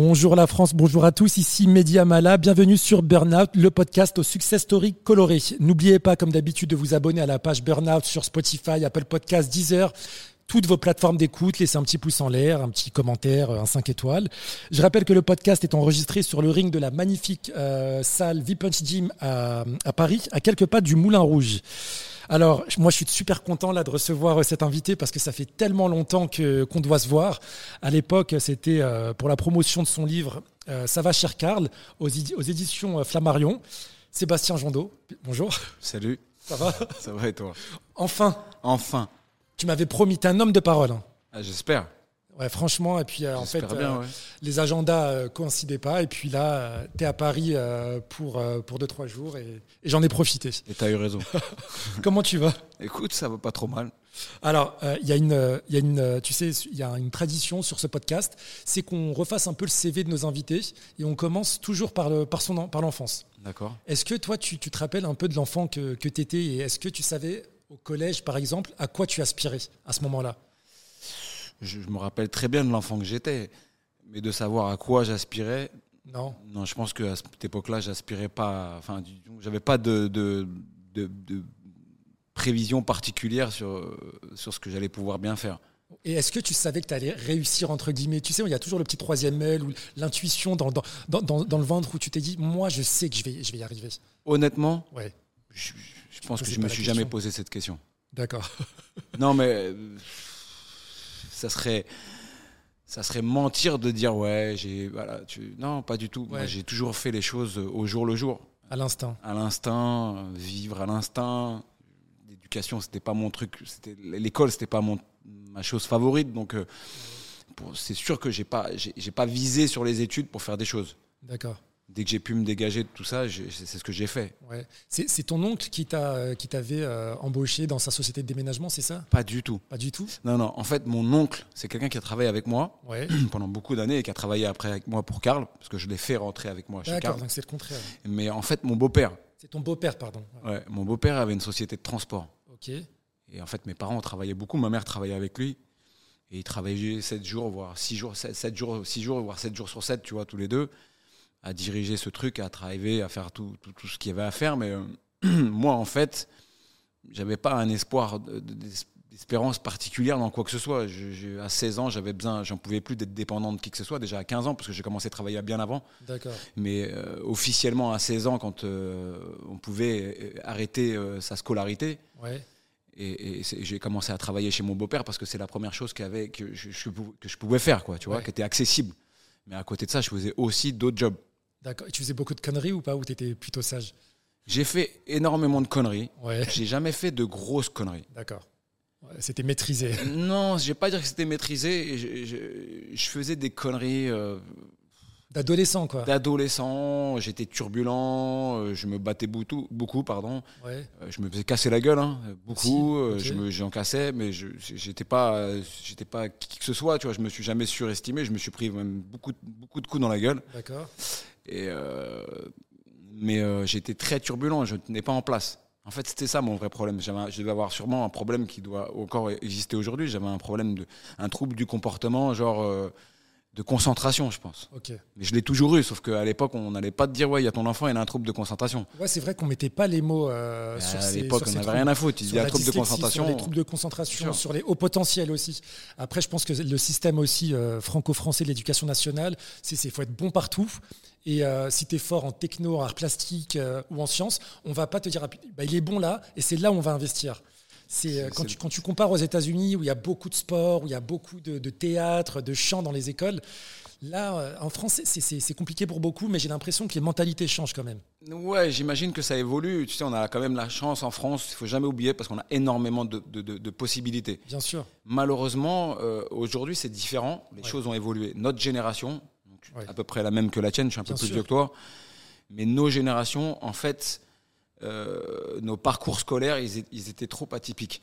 Bonjour la France, bonjour à tous, ici Media Mala, bienvenue sur Burnout, le podcast au success story coloré. N'oubliez pas comme d'habitude de vous abonner à la page Burnout sur Spotify, Apple Podcasts, Deezer, toutes vos plateformes d'écoute, laissez un petit pouce en l'air, un petit commentaire, un 5 étoiles. Je rappelle que le podcast est enregistré sur le ring de la magnifique euh, salle V-Punch Gym à Paris, à quelques pas du Moulin Rouge. Alors, moi, je suis super content là de recevoir euh, cet invité parce que ça fait tellement longtemps que qu'on doit se voir. À l'époque, c'était euh, pour la promotion de son livre euh, Ça va, cher Karl, aux, aux éditions Flammarion. Sébastien Jondot, bonjour. Salut. Ça va? Ça va et toi? Enfin. Enfin. Tu m'avais promis, t'es un homme de parole. Hein. Ah, J'espère. Ouais, franchement, et puis en fait, bien, ouais. les agendas euh, coïncidaient pas, et puis là, tu es à Paris pour, pour 2-3 jours, et, et j'en ai profité. Et tu as eu raison. Comment tu vas? Écoute, ça va pas trop mal. Alors, il y, a une, y a une, tu sais, il y a une tradition sur ce podcast, c'est qu'on refasse un peu le CV de nos invités, et on commence toujours par, le, par, son, par l'enfance. D'accord. Est-ce que toi, tu, tu te rappelles un peu de l'enfant que, que tu étais, et est-ce que tu savais au collège, par exemple, à quoi tu aspirais à ce moment-là? Je, je, me rappelle très bien de l'enfant que j'étais, mais de savoir à quoi j'aspirais. Non. Non, je pense qu'à cette époque-là, j'aspirais pas. Enfin, j'avais pas de, de, de, de, prévision particulière sur, sur ce que j'allais pouvoir bien faire. Et est-ce que tu savais que tu allais réussir, entre guillemets? Tu sais, il y a toujours le petit troisième œil ou l'intuition dans, dans, dans, dans, le ventre où tu t'es dit, moi, je sais que je vais, je vais y arriver. Honnêtement, ouais. je, je pense que je me suis jamais posé cette question. D'accord. non, mais ça serait ça serait mentir de dire ouais j'ai voilà tu non pas du tout. Ouais. j'ai toujours fait les choses au jour le jour. À l'instinct. À l'instinct vivre à l'instinct. L'éducation c'était pas mon truc c'était l'école c'était pas mon ma chose favorite. Donc euh, c'est sûr que j'ai pas j'ai pas visé sur les études pour faire des choses. D'accord dès que j'ai pu me dégager de tout ça, c'est ce que j'ai fait. Ouais. C'est ton oncle qui t'avait euh, embauché dans sa société de déménagement, c'est ça? Pas du tout. Pas du tout? Non, non. En fait, mon oncle, c'est quelqu'un qui a travaillé avec moi ouais. pendant beaucoup d'années et qui a travaillé après avec moi pour Karl, parce que je l'ai fait rentrer avec moi chez Karl. D'accord, donc c'est le contraire. Mais en fait, mon beau-père. C'est ton beau-père, pardon. Ouais, mon beau-père avait une société de transport. Ok. Et en fait, mes parents travaillaient beaucoup. Ma mère travaillait avec lui. Et ils travaillaient 7 jours, voire 6 jours, 7, 7 jours, 6 jours, voire 7 jours sur 7, tu vois, tous les deux à diriger ce truc, à travailler, à faire tout, tout, tout ce qu'il y avait à faire. Mais euh, moi, en fait, j'avais pas un espoir d'espérance particulière dans quoi que ce soit. Je, je, à 16 ans, j'avais besoin, j'en pouvais plus d'être dépendant de qui que ce soit. Déjà à 15 ans, parce que j'ai commencé à travailler bien avant. Mais euh, officiellement à 16 ans, quand euh, on pouvait arrêter sa scolarité. Ouais. Et, et j'ai commencé à travailler chez mon beau-père parce que c'est la première chose avait, que, je, je, que je pouvais faire, quoi, tu vois, Ouais. qui était accessible. Mais à côté de ça, je faisais aussi d'autres jobs. D'accord. Et tu faisais beaucoup de conneries ou pas Ou tu étais plutôt sage? J'ai fait énormément de conneries. Ouais. J'ai jamais fait de grosses conneries. D'accord. Ouais, c'était maîtrisé. Non, je vais pas dire que c'était maîtrisé. Je, je, je, faisais des conneries. Euh, D'adolescent, quoi. D'adolescent. J'étais turbulent. euh, Je me battais beaucoup, beaucoup pardon. Ouais. Euh, Je me faisais casser la gueule, hein, beaucoup. Si, euh, ok. Je me, j'en cassais, mais je, j'étais pas, j'étais pas qui que ce soit. Tu vois, je me suis jamais surestimé. Je me suis pris même beaucoup, beaucoup de coups dans la gueule. D'accord. Et euh, mais euh, j'étais très turbulent, je ne tenais pas en place. En fait, c'était ça mon vrai problème. J'avais, je devais avoir sûrement un problème qui doit encore exister aujourd'hui. J'avais un problème de, un trouble du comportement, genre euh, de concentration, je pense. Ok. Mais je l'ai toujours eu, sauf qu'à l'époque, on n'allait pas te dire ouais, il y a ton enfant, il a un trouble de concentration. Ouais, c'est vrai qu'on mettait pas les mots euh, sur à l'époque, on n'avait rien à foutre. Il y a un trouble de concentration. Sur les troubles de concentration, sur les hauts potentiels aussi. Après, je pense que le système aussi euh, franco-français de l'éducation nationale, c'est il faut être bon partout. Et euh, si tu es fort en techno, en art plastique euh, ou en sciences, on va pas te dire bah, il est bon là, et c'est là où on va investir. C'est euh, quand, tu, quand tu compares aux États-Unis où il y a beaucoup de sport, où il y a beaucoup de, de théâtre, de chant dans les écoles. Là, en France, c'est- compliqué pour beaucoup, mais j'ai l'impression que les mentalités changent quand même. Ouais, j'imagine que ça évolue. Tu sais, on a quand même la chance en France, il faut jamais oublier, parce qu'on a énormément de, de- de- de possibilités. Bien sûr. Malheureusement, euh, aujourd'hui, c'est différent. Les Ouais. choses ont évolué. Notre génération, donc Ouais. à peu près la même que la tienne, je suis un peu plus sûr. vieux que toi, mais nos générations, en fait, euh, nos parcours scolaires, ils, étaient trop atypiques.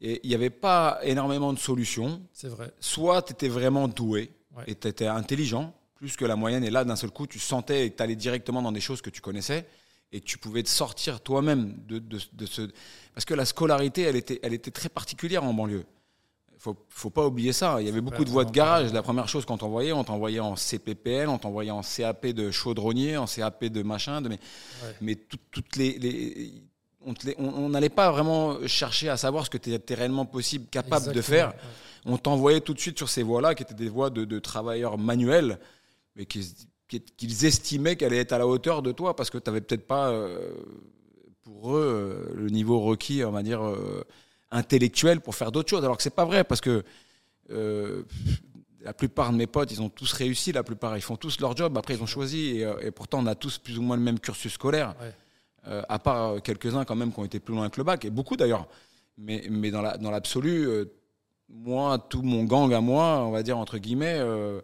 Et il n'y avait pas énormément de solutions. C'est vrai. Soit tu étais vraiment doué Ouais. et tu étais intelligent, plus que la moyenne, et là, d'un seul coup, tu sentais que tu allais directement dans des choses que tu connaissais et que tu pouvais te sortir toi-même de, de- de ce... Parce que la scolarité, elle était, elle était très particulière en banlieue. Faut, faut pas oublier ça. Il y avait beaucoup de voies de garage. La première chose quand on voyait, on t'envoyait en CPPL, on t'envoyait en CAP de chaudronnier, en CAP de machin, de, mais, mais toutes les, on n'allait pas vraiment chercher à savoir ce que tu étais réellement possible, capable de faire. On t'envoyait tout de suite sur ces voies-là, qui étaient des voies de, travailleurs manuels, mais qu'ils estimaient qu'elle allait être à la hauteur de toi, parce que tu n'avais peut-être pas, euh, pour eux, euh, le niveau requis, on va dire, euh, intellectuel pour faire d'autres choses. Alors que c'est pas vrai, parce que la plupart de mes potes, ils ont tous réussi, la plupart, ils font tous leur job, après ils ont choisi, et, pourtant on a tous plus ou moins le même cursus scolaire. Euh, à part quelques-uns quand même qui ont été plus loin que le bac, et beaucoup d'ailleurs. Mais, mais dans l'absolu, la, dans moi, tout mon gang à moi, on va dire entre guillemets, euh,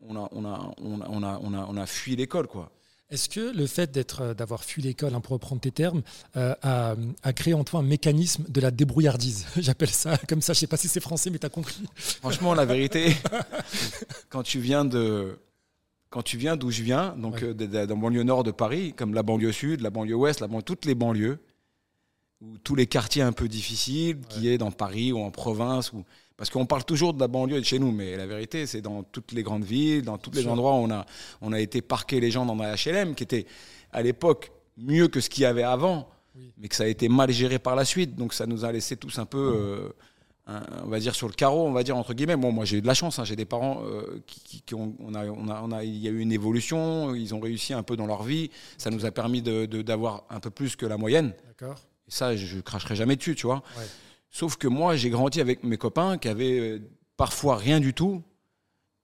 on, a, on, a, on, a, on, a, on a fui l'école, quoi. Est-ce que le fait d'être, euh, d'avoir fui l'école, hein, pour reprendre tes termes, a, a, créé en toi un mécanisme de la débrouillardise? J'appelle ça comme ça, je sais pas si c'est français, mais tu as compris. Franchement, la vérité, quand tu viens de, quand tu viens d'où je viens, donc euh, dans la banlieue nord de Paris, comme la banlieue sud, la banlieue ouest, la banlieue, toutes les banlieues, ou tous les quartiers un peu difficiles, qui est dans Paris ou en province, ou parce qu'on parle toujours de la banlieue de chez nous, mais la vérité, c'est dans toutes les grandes villes, dans tous les endroits où on a, on a été parquer les gens dans la HLM, qui était à l'époque mieux que ce qu'il y avait avant, mais que ça a été mal géré par la suite. Donc ça nous a laissé tous un peu. Euh, on va dire sur le carreau, on va dire entre guillemets. Bon, moi j'ai eu de la chance, hein. j'ai des parents euh, qui, ont, on a, on a, il y a eu une évolution, ils ont réussi un peu dans leur vie, ça nous a permis d'avoir de, un peu plus que la moyenne. D'accord. Et ça, je, cracherai jamais dessus, tu vois. Sauf que moi, j'ai grandi avec mes copains qui avaient euh, parfois rien du tout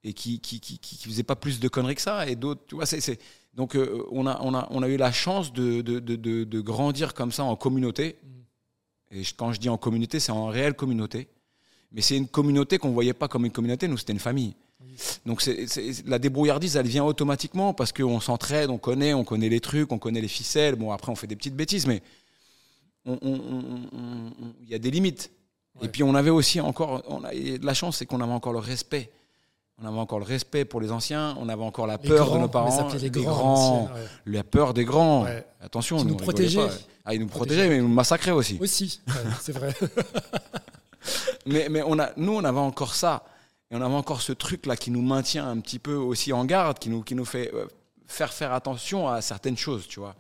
et qui qui, qui, qui, faisaient pas plus de conneries que ça, et d'autres, tu vois, c'est donc euh, on, a, on, a, on a eu la chance de, de, de, de grandir comme ça en communauté. Mm. Et quand je dis en communauté, c'est en réelle communauté. Mais c'est une communauté qu'on ne voyait pas comme une communauté, nous, c'était une famille. Donc c'est, la débrouillardise, elle vient automatiquement parce qu'on s'entraide, on connaît, on connaît les trucs, on connaît les ficelles. Bon, après, on fait des petites bêtises, mais il y a des limites. Et puis, on avait aussi encore, on a, la chance, c'est qu'on avait encore le respect. On avait encore le respect pour les anciens, on avait encore la peur de nos parents, les, grands, la peur des grands. Attention, ils nous, protégeaient. Ah, ils nous protégeaient, mais ils nous massacraient aussi. Aussi, c'est vrai. mais, mais on a, nous, on avait encore ça. Et on avait encore ce truc-là qui nous maintient un petit peu aussi en garde, qui nous, qui nous fait euh, faire faire attention à certaines choses, tu vois.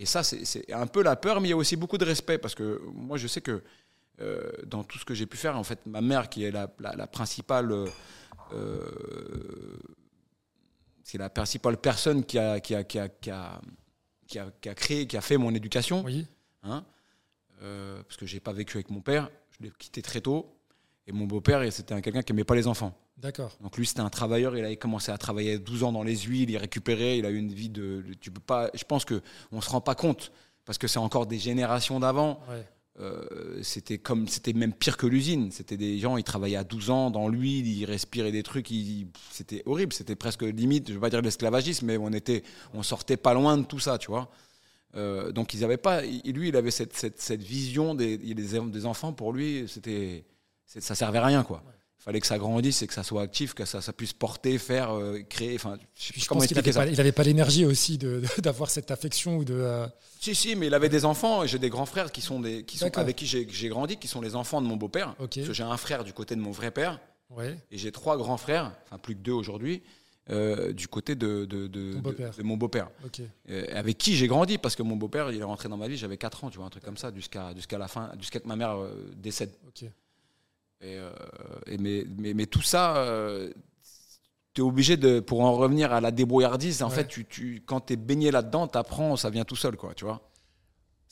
Et ça, c'est un peu la peur, mais il y a aussi beaucoup de respect, parce que moi, je sais que euh, dans tout ce que j'ai pu faire, en fait, ma mère, qui est la, la, principale... Euh, c'est la principale personne qui a, qui a, qui a, qui a, qui a, qui a créé, qui a fait mon éducation. Oui. Hein, parce que j'ai pas vécu avec mon père. Je l'ai quitté très tôt. Et mon beau-père, c'était quelqu'un qui n'aimait pas les enfants. D'accord. Donc lui, c'était un travailleur. Il avait commencé à travailler à 12 ans dans les huiles. Il récupérait. Il a eu une vie de. Tu peux pas. Je pense que on se rend pas compte parce que c'est encore des générations d'avant. Euh, c'était comme c'était même pire que l'usine. C'était des gens, ils travaillaient à 12 ans dans l'huile, ils respiraient des trucs. C'était horrible. C'était presque limite. Je vais pas dire l'esclavagisme, mais on était, on sortait pas loin de tout ça, tu vois. Euh, donc ils avaient pas, lui, il avait cette, cette, cette vision des, des, enfants. Pour lui, c'était, ça servait à rien, quoi. Fallait que ça grandisse et que ça soit actif, que ça, ça puisse porter, faire, euh, créer. Enfin, je, pense qu'il n'avait pas, l'énergie aussi d'avoir cette affection ou de. Euh, si, si, mais il avait des enfants. J'ai des grands frères qui sont des, qui sont avec qui j'ai grandi, qui sont les enfants de mon beau-père. J'ai un frère du côté de mon vrai père. Ouais. Et j'ai trois grands frères, enfin plus que deux aujourd'hui, euh, du côté de, de, de, de mon beau-père. Euh, avec qui j'ai grandi, parce que mon beau-père, il est rentré dans ma vie, j'avais 4 ans, tu vois, un truc comme ça, jusqu'à jusqu'à la fin, jusqu'à que ma mère euh, décède. Et, et mais, mais, mais, tout ça, tu es obligé de, pour en revenir à la débrouillardise, en fait, tu, tu, quand tu es baigné là-dedans, tu apprends, ça vient tout seul, quoi, tu vois.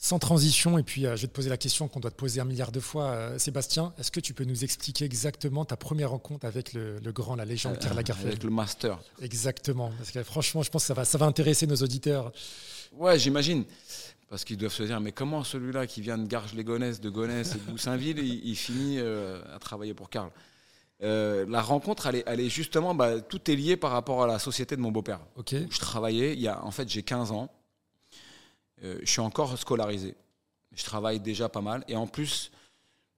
Sans transition, et puis euh, je vais te poser la question qu'on doit te poser un milliard de fois, euh, Sébastien, est-ce que tu peux nous expliquer exactement ta première rencontre avec le, grand, la légende Karl Lagerfeld Avec le master. Exactement, parce que franchement, je pense que ça va, ça va intéresser nos auditeurs. Ouais, j'imagine. Parce qu'ils doivent se dire, mais comment celui-là qui vient de Garges-les-Gonesse, de Gonesse et de Boussainville, il, finit euh, à travailler pour Karl? La rencontre, elle est, elle est justement, bah, tout est lié par rapport à la société de mon beau-père. Ok. je travaillais, il y a, en fait, j'ai 15 ans. Euh, je suis encore scolarisé. Je travaille déjà pas mal. Et en plus,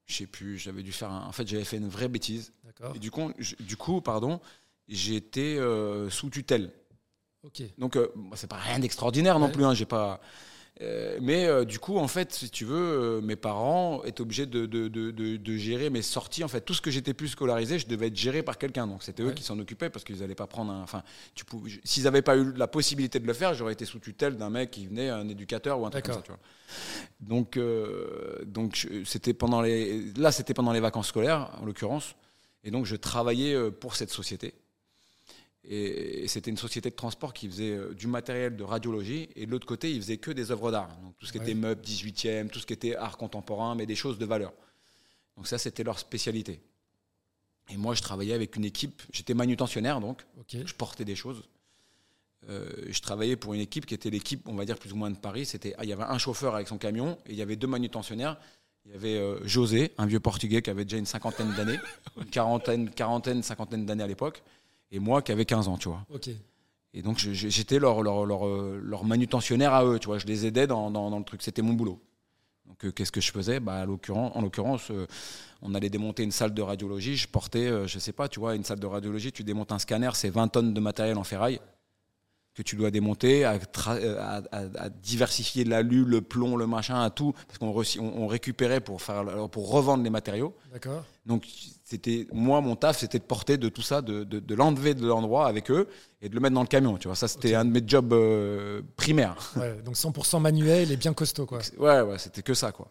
je sais plus, j'avais dû faire En fait, j'avais fait une vraie bêtise. Et du coup, du coup pardon, j'étais euh, sous tutelle. Ok. Donc, euh, c'est pas rien d'extraordinaire non plus. Hein, j'ai pas. Euh, mais euh, du coup, en fait, si tu veux, euh, mes parents étaient obligés de, de, de, de- de gérer mes sorties. En fait, tout ce que j'étais plus scolarisé, je devais être géré par quelqu'un. Donc, c'était eux Ouais. qui s'en occupaient parce qu'ils n'allaient pas prendre un. Enfin, s'ils n'avaient pas eu la possibilité de le faire, j'aurais été sous tutelle d'un mec qui venait, un éducateur ou un truc comme ça. D'accord. Tu vois. Donc, donc c'était pendant les. Là, c'était pendant les vacances scolaires, en l'occurrence. Et donc, je travaillais pour cette société. Et, et c'était une société de transport qui faisait euh, du matériel de radiologie. Et de l'autre côté, ils faisaient que des œuvres d'art. Donc tout ce qui Ouais. était meubles 18e, tout ce qui était art contemporain, mais des choses de valeur. Donc ça, c'était leur spécialité. Et moi, je travaillais avec une équipe. J'étais manutentionnaire, donc je portais des choses. Euh, je travaillais pour une équipe qui était l'équipe, on va dire plus ou moins de Paris. C'était, ah, il y avait un chauffeur avec son camion et il y avait deux manutentionnaires. Il y avait euh, José, un vieux Portugais qui avait déjà une cinquantaine d'années, une quarantaine, quarantaine, cinquantaine d'années à l'époque, et moi qui avais 15 ans, tu vois. Et donc j'étais leur, leur, leur, euh, leur manutentionnaire à eux, tu vois. Je les aidais dans, dans, dans le truc. C'était mon boulot. Donc euh, qu'est-ce que je faisais? Bah, En l'occurrence, euh, on allait démonter une salle de radiologie. Je portais, je sais pas, tu vois, une salle de radiologie, tu démontes un scanner, c'est 20 tonnes de matériel en ferraille que tu dois démonter, à, euh, à- à- à diversifier l'alu, le plomb, le machin, à tout, parce qu'on on, on récupérait pour, faire, pour revendre les matériaux. D'accord. Donc, c'était moi, mon taf, c'était de porter de tout ça, de, l'enlever de l'endroit avec eux et de le mettre dans le camion. Tu vois, ça, c'était un de mes jobs euh, primaires. Ouais, donc 100% manuel et bien costaud, quoi. Ouais, ouais, c'était que ça, quoi.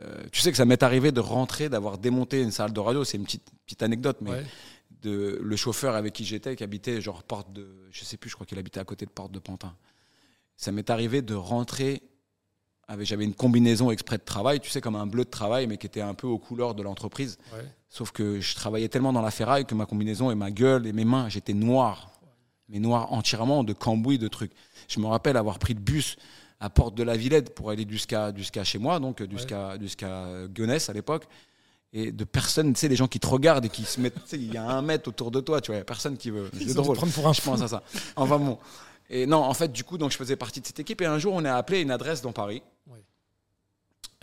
Euh, tu sais que ça m'est arrivé de rentrer, d'avoir démonté une salle de radio. C'est une petite, petite anecdote, mais Ouais. De, le chauffeur avec qui j'étais, qui habitait genre porte de, je sais plus, je crois qu'il habitait à côté de porte de Pantin. Ça m'est arrivé de rentrer avec, j'avais une combinaison exprès de travail, tu sais, comme un bleu de travail, mais qui était un peu aux couleurs de l'entreprise. Ouais. Sauf que je travaillais tellement dans la ferraille que ma combinaison et ma gueule et mes mains, j'étais noir. Mais noir entièrement de cambouis, de trucs. Je me rappelle avoir pris le bus à Porte de la Villette pour aller jusqu'à jusqu'à chez moi, donc jusqu'à jusqu'à Gonesse à l'époque. Et de personnes, tu sais, les gens qui te regardent et qui se mettent, tu sais, il y a un mètre autour de toi, tu vois, il y a personne qui veut. C'est drôle. prendre pour un Je pense à ça. Enfin bon. Et non, en fait, du coup, donc je faisais partie de cette équipe. Et un jour, on est appelé à une adresse dans Paris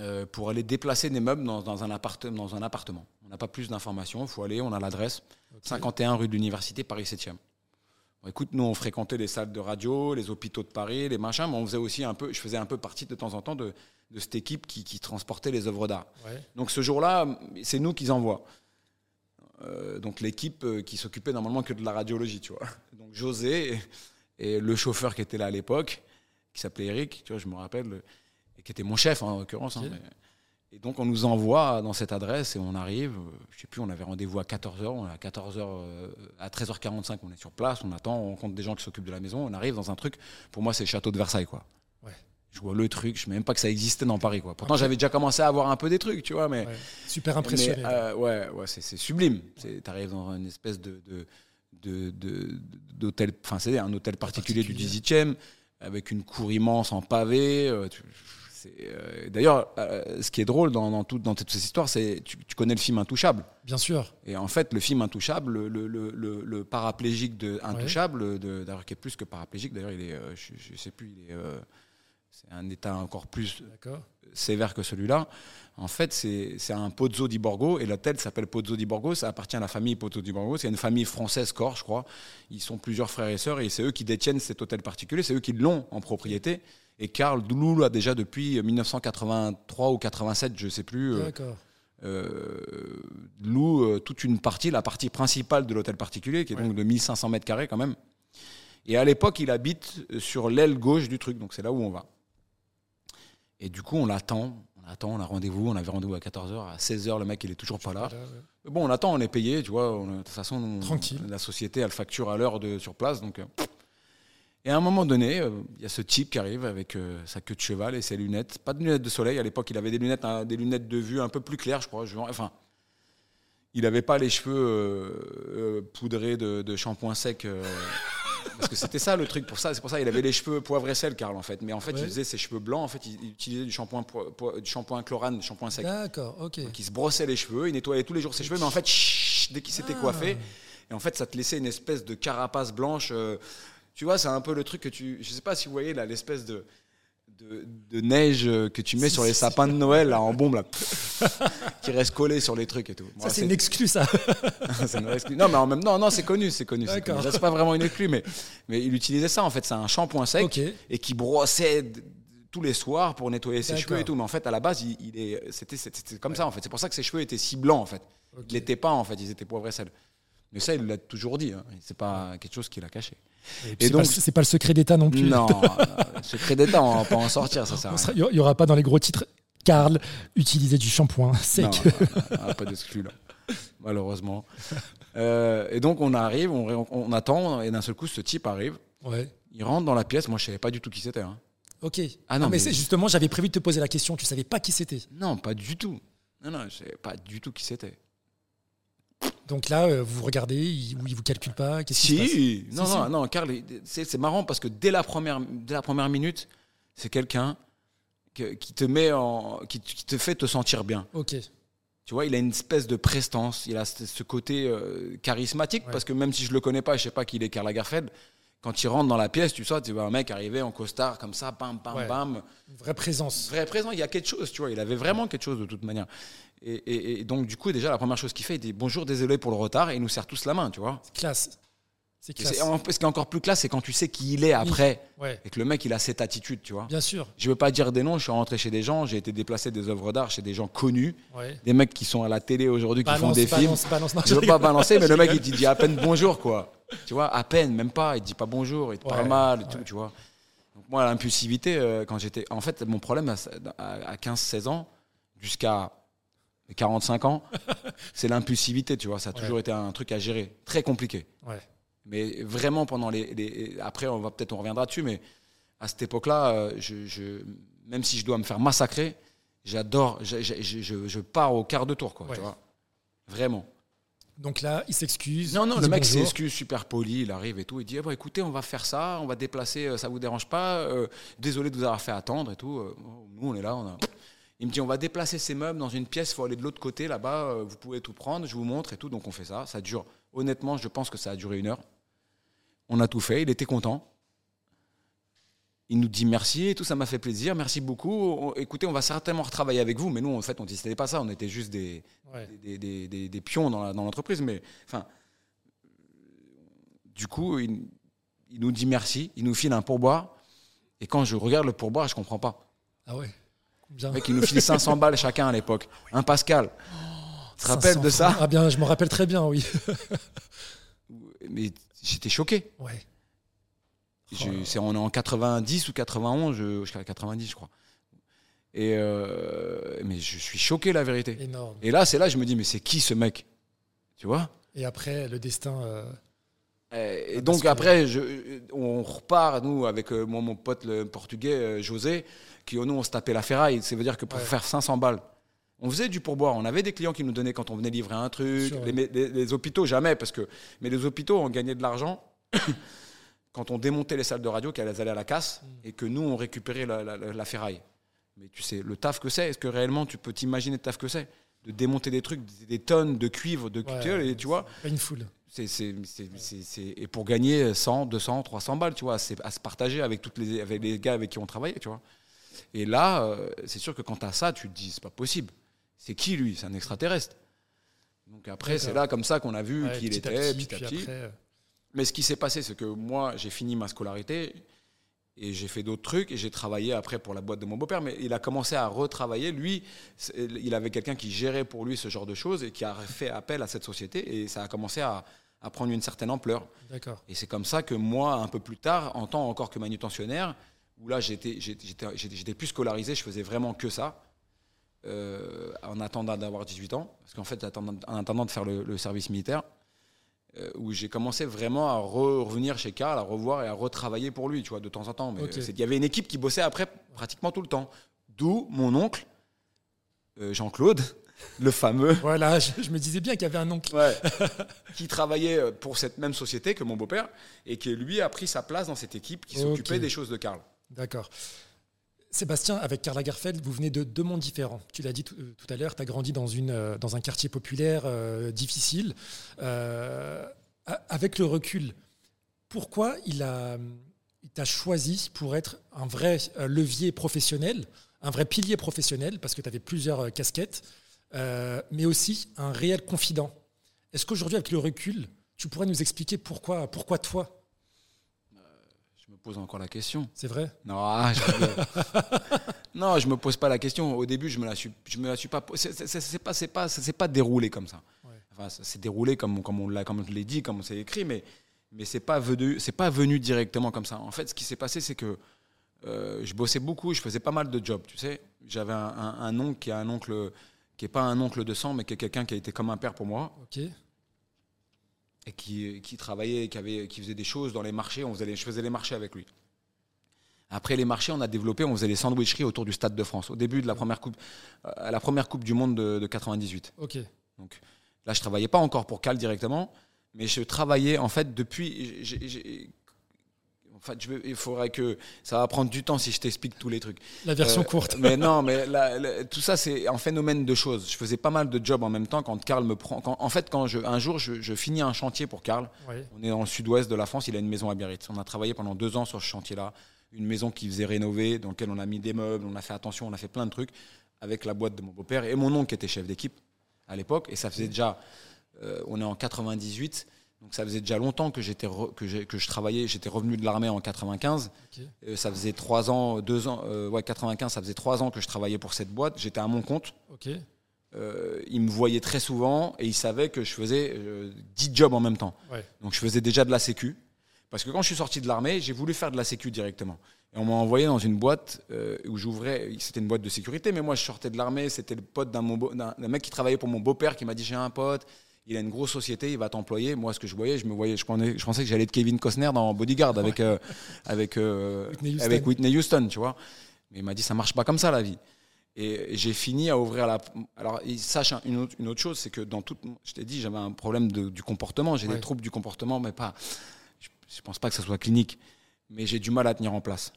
euh, pour aller déplacer des meubles dans, dans un, apparte- dans un appartement. On n'a pas plus d'informations. Il faut aller, on a l'adresse. Ok. 51 rue de l'Université, Paris 7e. Bon, écoute, nous, on fréquentait les salles de radio, les hôpitaux de Paris, les machins, mais on faisait aussi un peu, je faisais un peu partie de temps en temps de, de cette équipe qui, qui transportait les œuvres d'art. Ouais. Donc ce jour-là, c'est nous qui envoient. Euh, donc l'équipe euh, qui s'occupait normalement que de la radiologie, tu vois. Donc José et, et le chauffeur qui était là à l'époque, qui s'appelait Eric, tu vois, je me rappelle, le- et qui était mon chef hein, en l'occurrence. hein, et donc on nous envoie dans cette adresse et on arrive, euh, je sais plus, on avait rendez-vous à 14h, on est à 14h, euh, à 13h45, on est sur place, on attend, on rencontre des gens qui s'occupent de la maison, on arrive dans un truc, pour moi c'est le château de Versailles quoi. Je vois le truc, je ne savais même pas que ça existait dans Paris quoi. Pourtant j'avais déjà commencé à avoir un peu des trucs, tu vois, mais... Ouais. Super impressionné. Mais, euh, ouais, ouais c'est, sublime. Tu arrives dans une espèce de, de, de- de- d'hôtel, enfin c'est un hôtel particulier, Particulier. du 18e, avec une cour immense en pavé. euh, euh, d'ailleurs, ce qui est drôle dans, dans, tout- dans toutes ces histoires, c'est tu, tu connais le film Intouchable. Bien sûr. Et en fait, le film Intouchable, le, le, le, paraplégique de Intouchable, d'ailleurs qui est plus que paraplégique, d'ailleurs il est, je, je sais plus, il est, c'est un état encore plus D'accord. sévère que celui-là. En fait, c'est un Pozzo di Borgo et l'hôtel s'appelle Pozzo di Borgo. Ça appartient à la famille Pozzo di Borgo. C'est une famille française corps, je crois. Ils sont plusieurs frères et sœurs et c'est eux qui détiennent cet hôtel particulier. C'est eux qui l'ont en propriété. Et Karl Doulou a déjà depuis 1983 ou 87, je sais plus, euh, D'accord. euh, loue euh, toute une partie, la partie principale de l'hôtel particulier, qui est Ouais. donc de 1500 mètres carrés quand même. Et à l'époque, il habite sur l'aile gauche du truc, donc c'est là où on va. Et du coup, on l'attend, on attend, on a rendez-vous, on avait rendez-vous à 14h, à 16h, le mec, il est toujours pas là. Mais Bon, on attend, on est payé, tu vois, on- de toute façon, on- Tranquille. la société, elle facture à l'heure sur place, donc... euh, et à un moment donné, euh, il y a ce type qui arrive avec euh, sa queue de cheval et ses lunettes. Pas de lunettes de soleil. À l'époque, il avait des lunettes, hein, des lunettes de vue un peu plus claires, je crois. Je- enfin, il n'avait pas les cheveux euh, poudrés de, de shampoing sec. Parce que c'était ça le truc pour ça. C'est pour ça qu'il avait les cheveux poivre et sel, Karl, en fait. Mais en fait, Ouais. il faisait ses cheveux blancs. En fait, il, il utilisait du shampoing, po- po- du shampoing chlorane, du shampoing sec. D'accord, ok. Donc, il se brossait les cheveux, il nettoyait tous les jours ses cheveux, mais en fait, dès qu'il s'était Ah. coiffé, et en fait, ça te laissait une espèce de carapace blanche. euh, tu vois, c'est un peu le truc que tu. Je sais pas si vous voyez là, l'espèce de, de, de neige que tu mets sur les sapins de Noël, là, en bombe, là, qui reste collé sur les trucs et tout. Ça, c'est une exclue, ça. c'est une exclu. Non, mais en même non, non, c'est connu, c'est connu. c'est connu. Pas vraiment une exclue, mais, mais il utilisait ça en fait. C'est un shampoing sec et qui brossait tous les soirs pour nettoyer ses cheveux et tout. Mais en fait, à la base, il, il est, c'était, comme ça en fait. C'est pour ça que ses cheveux étaient si blancs en fait. Ok. Ils l'étaient pas en fait. Ils étaient poivre et sel. Mais ça, il l'a toujours dit. Hein. C'est pas quelque chose qu'il a caché. Et, Et donc- pas, c'est pas le secret d'État non plus. Non, euh, secret d'État, on va pas en sortir, ça sert à rien. Il n'y aura pas dans les gros titres. Karl utilisait du shampoing sec. Non, non, non, pas d'exclus là, malheureusement. Euh, et donc on arrive, on, attend, et d'un seul coup, ce type arrive. Ouais. Il rentre dans la pièce. Moi, je savais pas du tout qui c'était. hein. Ok. Ah non, mais, mais- c'est justement, j'avais prévu de te poser la question. Tu savais pas qui c'était. Non, pas du tout. Non, non, je savais pas du tout qui c'était. Donc là, euh, vous regardez, il, ou il vous calcule pas. Qu'est-ce qui se passe Si, non, Si, non, si. non, Karl, il- c'est marrant parce que dès la première, dès la première minute, c'est quelqu'un que- qui te met en, qui, qui te fait te sentir bien. Ok. Tu vois, il a une espèce de prestance, il a ce, côté euh, charismatique Ouais. parce que même si je le connais pas, je sais pas qu'il est Karl Lagerfeld. Quand il rentre dans la pièce, tu sais, tu vois un mec arriver en costard comme ça, bam, bam, Ouais. bam, Une vraie présence. vrai présent. Il y a quelque chose, tu vois. Il avait vraiment quelque chose de toute manière. Et, et- et donc du coup, déjà la première chose qu'il fait, il dit bonjour, désolé pour le retard, et il nous serre tous la main, tu vois. Classe. C'est classe. c'est- en- Ce qui est encore plus classe, c'est quand tu sais qui il est après Ouais. et que le mec il a cette attitude, tu vois. Bien sûr. Je veux pas dire des noms, je suis rentré chez des gens, j'ai été déplacé des œuvres d'art chez des gens connus, Ouais. des mecs qui sont à la télé aujourd'hui, qui font Balance, des films. balance, balance. Non, Je veux pas balancer, mais le mec il te dit à peine bonjour, quoi. Tu vois, à peine, même pas. Il te dit pas bonjour, il te parle Ouais, mal et ouais. tout, tu vois. Donc moi, l'impulsivité, euh, quand j'étais. En fait, mon problème à, à- à 15-16 ans, jusqu'à 45 ans, c'est l'impulsivité, tu vois. Ça a Ouais. toujours été un truc à gérer. Très compliqué. Ouais. Mais vraiment, pendant les. les- après, on va peut-être, on reviendra dessus, mais à cette époque-là, euh, je, je- même si je dois me faire massacrer, j'adore. Je, je- je- pars au quart de tour, quoi. Ouais. Tu vois. Vraiment. Donc là, il s'excuse. Non, non, il le mec s'excuse super poli, il arrive et tout. Il dit bah, écoutez, on va faire ça, on va déplacer, euh, ça vous dérange pas euh, Désolé de vous avoir fait attendre et tout. Euh, Nous, on est là. On a... Il me dit on va déplacer ces meubles dans une pièce, il faut aller de l'autre côté là-bas, vous pouvez tout prendre, je vous montre et tout. Donc on fait ça. Ça dure, honnêtement, je pense que ça a duré une heure. On a tout fait, il était content. Il nous dit merci et tout, ça m'a fait plaisir, merci beaucoup. Écoutez, on va certainement retravailler avec vous, mais nous, en fait, on décidait pas ça, on était juste des, Ouais. des, des- des- des pions dans la- dans l'entreprise. mais enfin, du coup, il, il nous dit merci, il nous file un pourboire. Et quand je regarde le pourboire, je comprends pas. Ah ouais. Le mec, il nous file 500 balles chacun à l'époque. Un Pascal. Tu te rappelles 500 de ça? Ah bien, je me rappelle très bien, oui. Mais j'étais choqué. Ouais. Je- Oh c'est, on est en 90 ou 91, je, jusqu'à 90, je crois. Et euh, mais je suis choqué, la vérité. Énorme. Et là, c'est là, je me dis, mais c'est qui ce mec? Tu vois? Et après, le destin. euh, Et donc après, je- on repart, nous, avec euh, moi, mon pote le portugais, euh, José, qui, nous, on se tapait la ferraille. Ça veut dire que pour Ouais. faire 500 balles, on faisait du pourboire. On avait des clients qui nous donnaient quand on venait livrer un truc. Sûr, les, les- les hôpitaux, jamais, parce que... Mais les hôpitaux, on gagnait de l'argent quand on démontait les salles de radio, qu'elles allaient à la casse, Mm. et que nous, on récupérait la, la- la- la ferraille. Mais tu sais, le taf que c'est, est-ce que réellement tu peux t'imaginer le taf que c'est de démonter des trucs, des, des tonnes de cuivre, de Ouais, cuivre, et tu vois, Painful. c'est, c'est, c'est, c'est- c'est- et pour gagner 100, 200, 300 balles, tu vois, c'est à se partager avec, toutes les, avec les gars avec qui on travaillait, tu vois. Et là, euh, c'est sûr que quand as ça, tu te dis, c'est pas possible. C'est qui lui? C'est un extraterrestre. Donc après, c'est là comme ça qu'on a vu Ouais, qui il à était, petit, à petit. après, euh, Mais ce qui s'est passé, c'est que moi, j'ai fini ma scolarité et j'ai fait d'autres trucs et j'ai travaillé après pour la boîte de mon beau-père. Mais il a commencé à retravailler. Lui, il avait quelqu'un qui gérait pour lui ce genre de choses et qui a fait appel à cette société et ça a commencé à, à prendre une certaine ampleur. D'accord. Et c'est comme ça que moi, un peu plus tard, en tant encore que manutentionnaire, où là j'étais, plus scolarisé, je faisais vraiment que ça, euh, en attendant d'avoir 18 ans, parce qu'en fait, en attendant de faire le, le service militaire, où j'ai commencé vraiment à re- revenir chez Karl, à revoir et à retravailler pour lui, tu vois, de temps en temps. Mais il y avait une équipe qui bossait après pratiquement tout le temps. D'où mon oncle, euh, Jean-Claude, le fameux Voilà, je, je me disais bien qu'il y avait un oncle. Ouais. qui travaillait euh, pour cette même société que mon beau-père et qui lui a pris sa place dans cette équipe qui s'occupait des choses de Karl. D'accord. Sébastien, avec Karl Lagerfeld, vous venez de deux mondes différents. Tu l'as dit tout, euh, à l'heure, tu as grandi euh, dans un quartier populaire euh, difficile. Avec le recul, pourquoi il a- t'a choisi pour être un vrai levier professionnel, un vrai pilier professionnel, parce que tu avais plusieurs casquettes, mais aussi un réel confident? Est-ce qu'aujourd'hui, avec le recul, tu pourrais nous expliquer pourquoi, pourquoi toi Poses encore la question. C'est vrai Non, ah, je non, je me pose pas la question. Au début, je me la suis, je me la suis pas. C'est pas, c'est pas, c'est pas déroulé comme ça. Enfin, c'est déroulé comme, comme on l'a, comme je l'ai dit, comme c'est écrit, mais mais c'est pas venu, c'est pas venu directement comme ça. En fait, ce qui s'est passé, c'est que euh, je bossais beaucoup, je faisais pas mal de jobs, tu sais. J'avais un, un, oncle qui est un oncle qui est pas un oncle de sang, mais qui est quelqu'un qui a été comme un père pour moi. Ok et qui, qui, travaillait, qui, avait, qui faisait des choses dans les marchés. On faisait les, je faisais les marchés avec lui. Après les marchés, on a développé, on faisait les sandwicheries autour du Stade de France, au début de la première coupe, à la première coupe du monde de, de 98. Ok. Donc là, je travaillais pas encore pour Cal directement, mais je travaillais en fait depuis. Enfin, il faudrait que ça va prendre du temps si je t'explique tous les trucs. La version euh, courte. Mais non, mais tout ça c'est un phénomène de choses. Je faisais pas mal de jobs en même temps quand Karl me prend. en fait, quand je, un jour je, finis un chantier pour Karl, on est dans le sud-ouest de la France, il a une maison à Biarritz. On a travaillé pendant deux ans sur ce chantier-là, une maison qui faisait rénover, dans laquelle on a mis des meubles, on a fait attention, on a fait plein de trucs avec la boîte de mon beau-père et mon oncle qui était chef d'équipe à l'époque. Et ça faisait déjà, euh, on est en 98. Donc ça faisait déjà longtemps que j'étais que, que, je travaillais. J'étais revenu de l'armée en 95. Euh, ça faisait trois ans, deux ans, euh, ouais 95. Ça faisait trois ans que je travaillais pour cette boîte. J'étais à mon compte. Euh, il me voyait très souvent et il savait que je faisais 10 jobs en même temps. Donc je faisais déjà de la sécu. Parce que quand je suis sorti de l'armée, j'ai voulu faire de la sécu directement. Et on m'a envoyé dans une boîte où j'ouvrais, c'était une boîte de sécurité, mais moi je sortais de l'armée, c'était le pote d'un mec qui travaillait pour mon beau-père qui m'a dit j'ai un pote, il a une grosse société, il va t'employer. Moi, ce que je voyais, je me voyais, je, pensais, je pensais que j'allais être Kevin Costner dans Bodyguard avec, euh, avec, euh, Whitney avec Whitney Houston, tu vois. Mais il m'a dit, ça marche pas comme ça, la vie. Et j'ai fini à ouvrir la. Alors, sache une autre, une autre chose, c'est que dans toute. Je t'ai dit, j'avais un problème du comportement. J'ai des troubles du comportement, mais pas. Je, je pense pas que ça soit clinique. Mais j'ai du mal à tenir en place.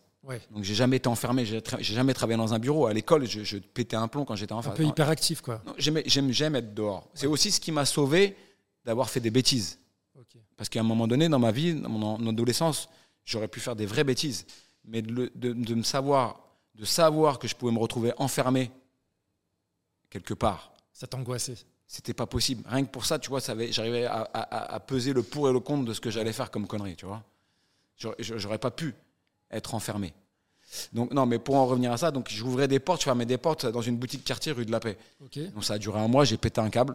Donc j'ai jamais été enfermé, j'ai jamais travaillé dans un bureau. À l'école, je, pétais un plomb quand j'étais enfant. Un peu hyperactif, quoi. J'aime être dehors. C'est aussi ce qui m'a sauvé d'avoir fait des bêtises. Parce qu'à un moment donné, dans ma vie, dans mon adolescence, j'aurais pu faire des vraies bêtises. Mais de, me savoir, de savoir que je pouvais me retrouver enfermé quelque part. Ça t'angoissait C'était pas possible. Rien que pour ça, tu vois, j'arrivais à, à, peser le pour et le contre de ce que j'allais faire comme connerie, tu vois. J'aurais pas pu être enfermé. Donc, non, mais pour en revenir à ça, donc j'ouvrais des portes, je fermais des portes dans une boutique quartier rue de la Paix. Donc ça a duré un mois, j'ai pété un câble,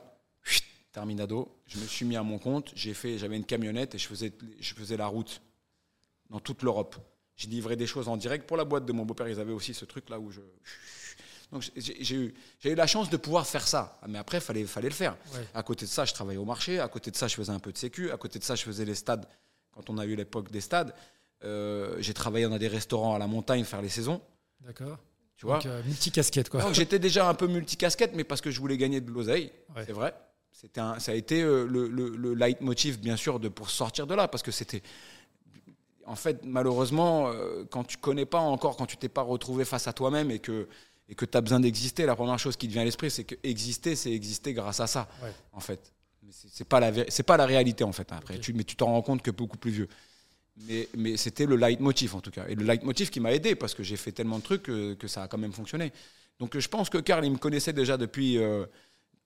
terminado. Je me suis mis à mon compte, j'ai fait, j'avais une camionnette et je faisais, je faisais la route dans toute l'Europe. J'ai livré des choses en direct pour la boîte de mon beau-père. Ils avaient aussi ce truc là où je. Donc j'ai eu, eu la chance de pouvoir faire ça. Mais après, il fallait, fallait le faire. À côté de ça, je travaillais au marché. À côté de ça, je faisais un peu de sécu. À côté de ça, je faisais les stades quand on a eu l'époque des stades. Euh, j'ai travaillé dans des restaurants à la montagne, faire les saisons. D'accord. Tu vois euh, multicasquette, quoi. Donc j'étais déjà un peu multicasquette, mais parce que je voulais gagner de l'oseille, c'est vrai. C'était ça a été euh, le, le, leitmotiv, bien sûr, de, pour sortir de là, parce que c'était. En fait, malheureusement, quand tu connais pas encore, quand tu t'es pas retrouvé face à toi-même et que et que tu as besoin d'exister, la première chose qui te vient à l'esprit, c'est que exister, c'est exister grâce à ça, en fait. C'est pas la c'est pas la réalité en fait. Après, tu, mais tu t'en rends compte que beaucoup plus vieux. Mais, mais c'était le leitmotiv en tout cas. Et le leitmotiv qui m'a aidé parce que j'ai fait tellement de trucs que, que, ça a quand même fonctionné. Donc je pense que Karl, il me connaissait déjà depuis 3-4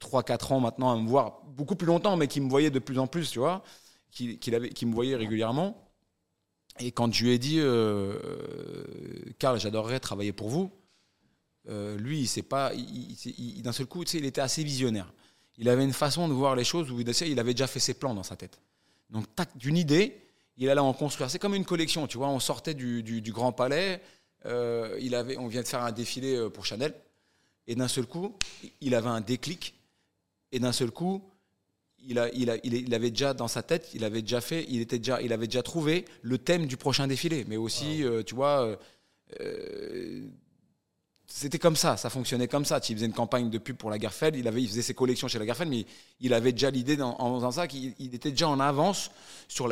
euh, ans maintenant, à me voir beaucoup plus longtemps, mais qui me voyait de plus en plus, tu vois, qui, avait, qui me voyait régulièrement. Et quand je lui ai dit, euh, Karl, j'adorerais travailler pour vous, euh, lui, il pas, il, d'un seul coup, il était assez visionnaire. Il avait une façon de voir les choses où il avait déjà fait ses plans dans sa tête. Donc, d'une idée, il allait en construire. C'est comme une collection, tu vois. On sortait du, Grand Palais, euh, il avait, on vient de faire un défilé euh, pour Chanel, et d'un seul coup, il avait un déclic, et d'un seul coup, il, a, il, a, il, avait déjà dans sa tête, il avait déjà fait, il était déjà, il avait déjà trouvé le thème du prochain défilé, mais aussi, euh, tu vois c'était comme ça, ça fonctionnait comme ça. Il faisait une campagne de pub pour la Garfeld, il, avait, il faisait ses collections chez la Garfeld, mais il avait déjà l'idée en faisant ça qu'il était déjà en avance sur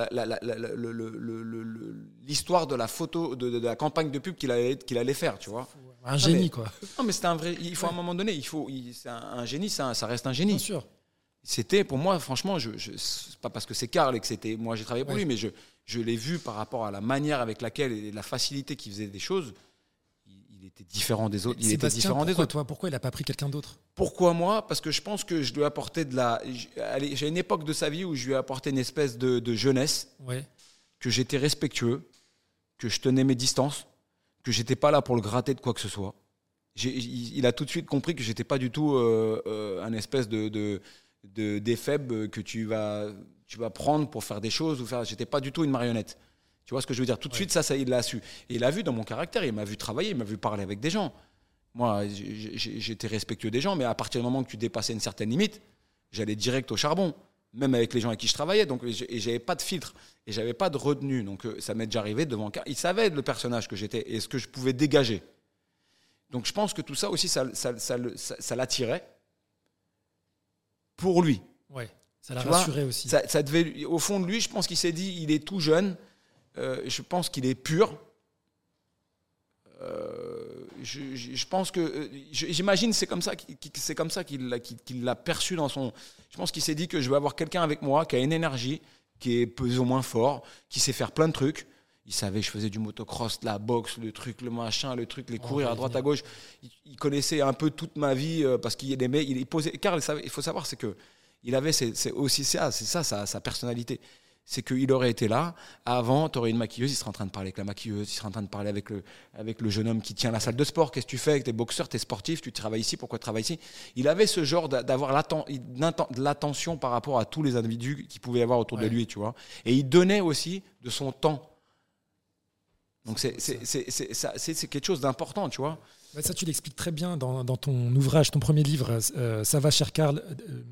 l'histoire de la photo, de, la campagne de pub qu'il allait, qu'il allait faire, tu vois. Un génie, quoi. Non, mais c'était un vrai. Il faut à un moment donné, il faut. C'est un, génie, ça, ça, reste un génie. Bien sûr. C'était pour moi, franchement, je, je pas parce que c'est Karl et que c'était. Moi, j'ai travaillé pour lui, mais je, je l'ai vu par rapport à la manière avec laquelle et la facilité qu'il faisait des choses il était différent des autres. Il était différent des autres. Toi, pourquoi il n'a pas pris quelqu'un d'autre? Pourquoi moi? Parce que je pense que je lui ai apporté de la. J'ai une époque de sa vie où je lui ai apporté une espèce de, jeunesse, ouais. que j'étais respectueux, que je tenais mes distances, que j'étais pas là pour le gratter de quoi que ce soit. Il, il, a tout de suite compris que j'étais pas du tout euh, euh, un espèce de, de, de que tu vas, tu vas prendre pour faire des choses ou faire. J'étais pas du tout une marionnette. Tu vois ce que je veux dire? Tout de suite, ça, ça, il l'a su. Et il l'a vu dans mon caractère. Il m'a vu travailler, il m'a vu parler avec des gens. Moi, j'étais respectueux des gens, mais à partir du moment que tu dépassais une certaine limite, j'allais direct au charbon même avec les gens avec qui je travaillais. Donc, et j'avais pas de filtre et j'avais pas de retenue. Donc, euh, ça m'est déjà arrivé devant. Il savait le personnage que j'étais et ce que je pouvais dégager. Donc, je pense que tout ça aussi, ça, ça, l'attirait pour lui. Ouais, ça l'a rassuré aussi. Ça, devait, au fond de lui, je pense qu'il s'est dit, il est tout jeune. Euh, je pense qu'il est pur. Euh, je, pense que euh, j'imagine c'est comme ça c'est comme ça qu'il l'a perçu dans son je pense qu'il s'est dit que je vais avoir quelqu'un avec moi qui a une énergie qui est plus ou moins fort qui sait faire plein de trucs. Il savait que je faisais du motocross la boxe le truc le machin le truc les courir à droite à gauche. Il, connaissait un peu toute ma vie parce qu'il aimait il posait car il faut savoir c'est que il avait c'est aussi ça c'est ça sa personnalité c'est qu'il aurait été là. Avant, tu aurais une maquilleuse, il serait en train de parler avec la maquilleuse, il serait en train de parler avec le, avec le jeune homme qui tient la salle de sport. Qu'est-ce que tu fais Tu es boxeur, tu es sportif, tu travailles ici, pourquoi tu travailles ici? Il avait ce genre d'avoir l'attention par rapport à tous les individus qui pouvaient y avoir autour de lui, tu vois. Et il donnait aussi de son temps. Donc c'est quelque chose d'important, tu vois. Ça, tu l'expliques très bien dans, ton ouvrage, ton premier livre, euh, Ça va, cher Karl, euh,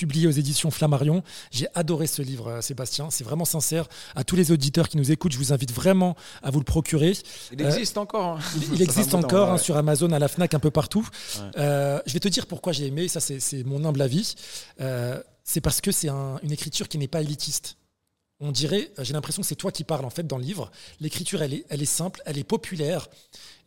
publié aux éditions Flammarion. J'ai adoré ce livre, euh, Sébastien. C'est vraiment sincère. À tous les auditeurs qui nous écoutent, je vous invite vraiment à vous le procurer. Il existe encore. Hein. Il, existe encore hein, sur Amazon, à la Fnac, un peu partout. je vais te dire pourquoi j'ai aimé. Ça, c'est mon humble avis. c'est parce que c'est une écriture qui n'est pas élitiste on dirait, j'ai l'impression que c'est toi qui parles en fait dans le livre. L'écriture, elle est, elle est simple, elle est populaire.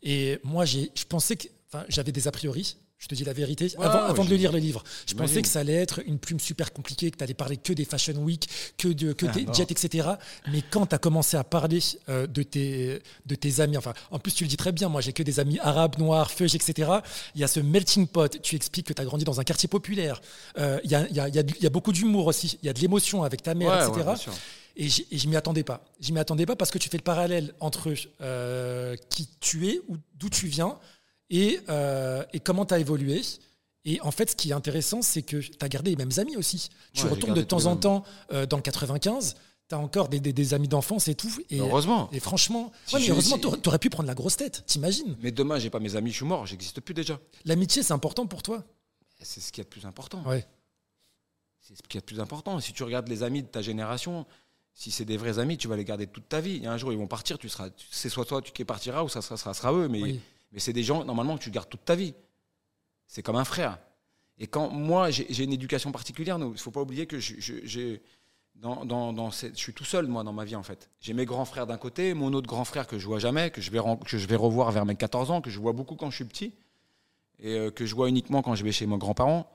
Et moi, j'ai, je pensais que, j'avais des a priori. Je te dis la vérité. avant, de lire le livre, je pensais que ça allait être une plume super compliquée, que tu allais parler que des Fashion Week, que, de, que ah, des jets, etc. Mais quand tu as commencé à parler euh, de, tes, de tes amis, enfin, en plus, tu le dis très bien, moi, j'ai que des amis arabes, noirs, feuges, etc. Il y a ce melting pot. Tu expliques que tu as grandi dans un quartier populaire. Euh, il y, a, y, a, y, a, beaucoup d'humour aussi. Il y a de l'émotion avec ta mère, etc. Et je m'y attendais pas. Je m'y attendais pas parce que tu fais le parallèle entre euh, qui tu es ou d'où tu viens et, euh, et comment tu as évolué. Et en fait, ce qui est intéressant, c'est que tu as gardé les mêmes amis aussi. Tu retournes de temps en temps euh, dans le 95, tu as encore des, des, amis d'enfance et tout. Et, heureusement. Et franchement, heureusement, tu aurais pu prendre la grosse tête, t'imagines Mais demain, j'ai pas mes amis, je suis mort, j'existe plus déjà. L'amitié, c'est important pour toi C'est ce qui est le plus important. Ouais. C'est ce qui est le plus important. Si tu regardes les amis de ta génération, si c'est des vrais amis, tu vas les garder toute ta vie. Et un jour, ils vont partir, tu seras, c'est soit toi qui partiras ou ça sera, sera eux. Mais, mais c'est des gens, normalement, que tu gardes toute ta vie. C'est comme un frère. Et quand moi, j'ai une éducation particulière, il ne faut pas oublier que je, dans, dans, dans je suis tout seul, moi, dans ma vie, en fait. J'ai mes grands frères d'un côté, mon autre grand frère que je vois jamais, que je vais, que je vais revoir vers mes 14 ans, que je vois beaucoup quand je suis petit, et euh, que je vois uniquement quand je vais chez mes grands-parents.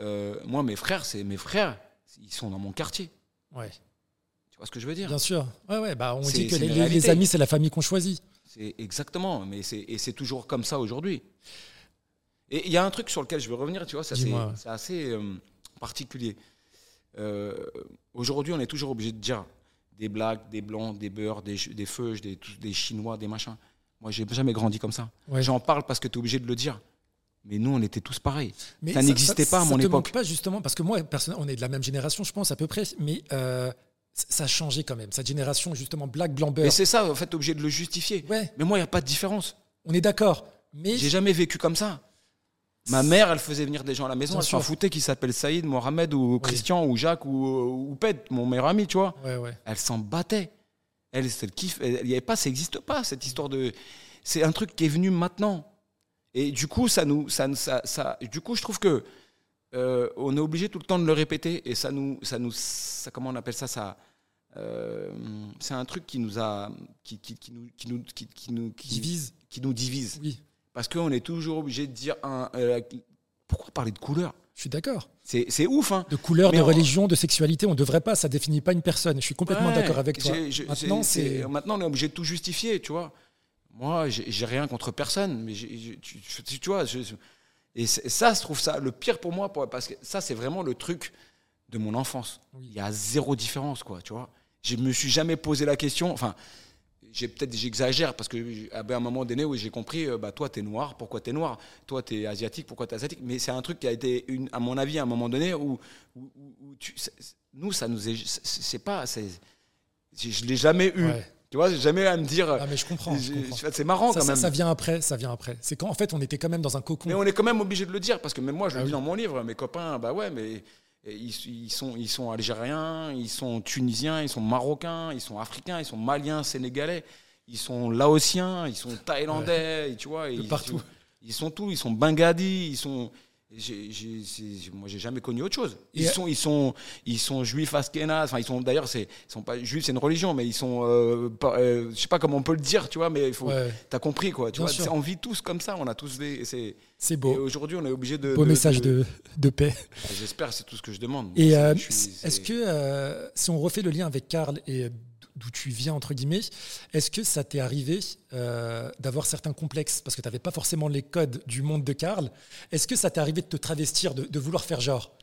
Euh, moi, mes frères, c'est mes frères, ils sont dans mon quartier. Ouais ce que je veux dire? Bien sûr. Ouais, ouais, bah, on dit que les, amis, c'est la famille qu'on choisit. C'est exactement, mais et c'est toujours comme ça aujourd'hui. Et il y a un truc sur lequel je veux revenir, tu vois, c'est assez euh, particulier. Euh, aujourd'hui, on est toujours obligé de dire des blagues, des blancs, des beurres, des, des feuilles, des, des chinois, des machins. Moi, j'ai jamais grandi comme ça. J'en parle parce que tu es obligé de le dire. Mais nous, on était tous pareils. Mais ça, n'existait pas à mon ça époque. Te pas justement, parce que moi, on est de la même génération, je pense à peu près. Mais euh, ça a changé quand même. Cette génération, justement, black, blanc, beurre. Mais c'est ça, en fait, obligé de le justifier. Ouais. Mais moi, il n'y a pas de différence. On est d'accord. Mais j'ai jamais vécu comme ça. Ma mère, elle faisait venir des gens à la maison, elle s'en foutait qui s'appelle Saïd, Mohamed ou Christian ou Jacques ou, ou Pet, mon meilleur ami, tu vois. Ouais, ouais. Elle s'en battait. Elle, c'est le kiff. Il y avait pas, ça n'existe pas cette histoire de. C'est un truc qui est venu maintenant. Et du coup, ça nous, ça, ça, ça du coup, je trouve que euh, on est obligé tout le temps de le répéter et ça nous, ça nous, ça, comment on appelle ça, ça, euh, c'est un truc qui nous a, qui, qui, qui nous, qui nous, qui, nous, divise, qui nous divise. Oui. Parce qu'on est toujours obligé de dire, un, euh, pourquoi parler de couleur? Je suis d'accord. C'est ouf. Hein. De couleur, de religion, de sexualité, on ne devrait pas, ça définit pas une personne. Je suis complètement d'accord avec toi. maintenant, c'est maintenant, on est obligé de tout justifier, tu vois. Moi, j'ai rien contre personne, mais tu, tu, vois, et ça, je trouve ça le pire pour moi, parce que ça, c'est vraiment le truc de mon enfance. Il y a zéro différence, quoi, tu vois. Je me suis jamais posé la question. Enfin, j'ai peut-être j'exagère parce que à un moment donné où j'ai compris euh, bah toi t'es noir pourquoi t'es noir? Toi t'es asiatique pourquoi t'es asiatique? Mais c'est un truc qui a été une, à mon avis à un moment donné où, où, où tu, nous ça nous est c'est pas c'est je l'ai jamais eu tu vois jamais à me dire ah mais je comprends, c'est marrant quand même ça, vient après ça vient après c'est quand en fait on était quand même dans un cocon mais on est quand même obligé de le dire parce que même moi je le ah dis dans mon livre mes copains bah ouais mais ils, sont, ils sont algériens, ils sont tunisiens, ils sont marocains, ils sont africains, ils sont maliens, sénégalais, ils sont laotiens, ils sont thaïlandais, tu vois. Ils, partout. Ils, sont tous, ils sont bengadis, ils sont. Moi, j'ai jamais connu autre chose. Ils sont, ils sont, ils sont juifs askénazes. Enfin, ils sont d'ailleurs, c'est, sont pas juifs, c'est une religion, mais ils sont, euh, euh, je sais pas comment on peut le dire, tu vois, mais il faut, t'as compris quoi. Tu vois, on vit tous comme ça, on a tous des, c'est, c'est beau. aujourd'hui, on est obligé de. Beau message de, de, paix. J'espère, c'est tout ce que je demande. Et euh, est-ce que, euh, si on refait le lien avec Karl et d'où tu viens, entre guillemets, est-ce que ça t'est arrivé euh, d'avoir certains complexes? Parce que tu n'avais pas forcément les codes du monde de Karl. Est-ce que ça t'est arrivé de te travestir, de, de, vouloir faire genre?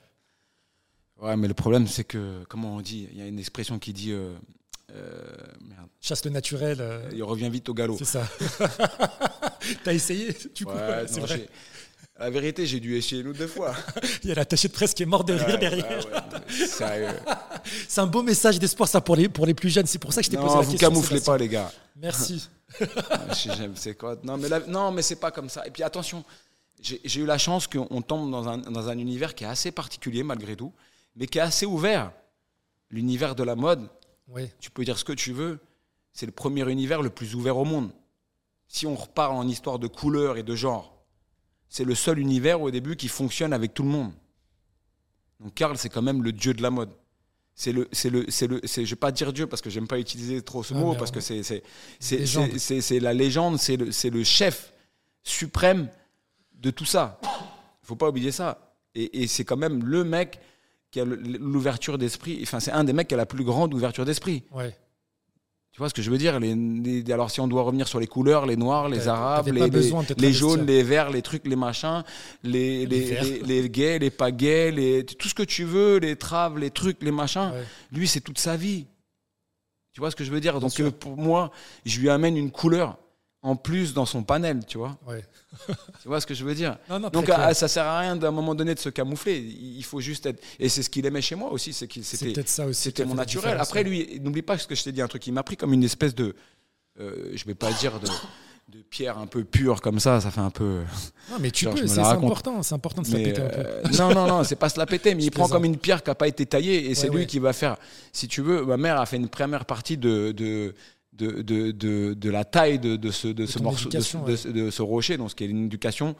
Ouais, mais le problème, c'est que, comment on dit? Il y a une expression qui dit. Chasse le naturel. Il revient vite au galop. C'est ça. T'as essayé tu ouais, c'est vrai. La vérité, j'ai dû essayer une ou deux fois. Il y a l'attaché de presse qui est mort de rire derrière. c'est un beau message d'espoir, ça, pour les, pour les plus jeunes. C'est pour ça que je t'ai posé la question. Ne vous camouflez pas, les gars. Merci. c'est quoi? Non, mais, non, mais c'est pas comme ça. Et puis attention, j'ai eu la chance qu'on tombe dans un, dans un univers qui est assez particulier, malgré tout, mais qui est assez ouvert. L'univers de la mode, oui. tu peux dire ce que tu veux, c'est le premier univers le plus ouvert au monde. Si on repart en histoire de couleurs et de genre, c'est le seul univers au début qui fonctionne avec tout le monde. Donc Karl, c'est quand même le dieu de la mode. C'est le, c'est le, c'est le, c'est, je vais pas dire Dieu parce que j'aime pas utiliser trop ce ah, mot parce que c'est, c'est, c'est, c'est, c'est la légende, c'est le, c'est le chef suprême de tout ça. Il faut pas oublier ça. Et, et c'est quand même le mec qui a l'ouverture d'esprit. Enfin, c'est un des mecs qui a la plus grande ouverture d'esprit. Ouais. Tu vois ce que je veux dire? Les, Alors, si on doit revenir sur les couleurs, les noirs, les arabes, les, les, jaunes, les verts, les trucs, les machins, les, les, gays, les pas gays, tout ce que tu veux, les traves, les trucs, les machins, lui, c'est toute sa vie. Tu vois ce que je veux dire? Donc, euh, pour moi, je lui amène une couleur en plus dans son panel, tu vois. tu vois ce que je veux dire? Donc ah, ça sert à rien d'un moment donné de se camoufler. Il faut juste être. Et c'est ce qu'il aimait chez moi aussi, c'est qu'il c'était. C'était mon naturel. Après lui, n'oublie pas ce que je t'ai dit, un truc qui m'a pris comme une espèce de, euh, je vais pas dire de, de, pierre un peu pure comme ça. Ça fait un peu. Non mais tu peux, c'est important, c'est important de se la péter un peu. Euh, non non non, c'est pas se la péter, mais il prend comme une pierre qui a pas été taillée et c'est lui qui va faire. Si tu veux, ma mère a fait une première partie de, de de, de, de, de, la taille de, de ce, de, ce morceau, de, ce rocher, donc ce qui est une éducation,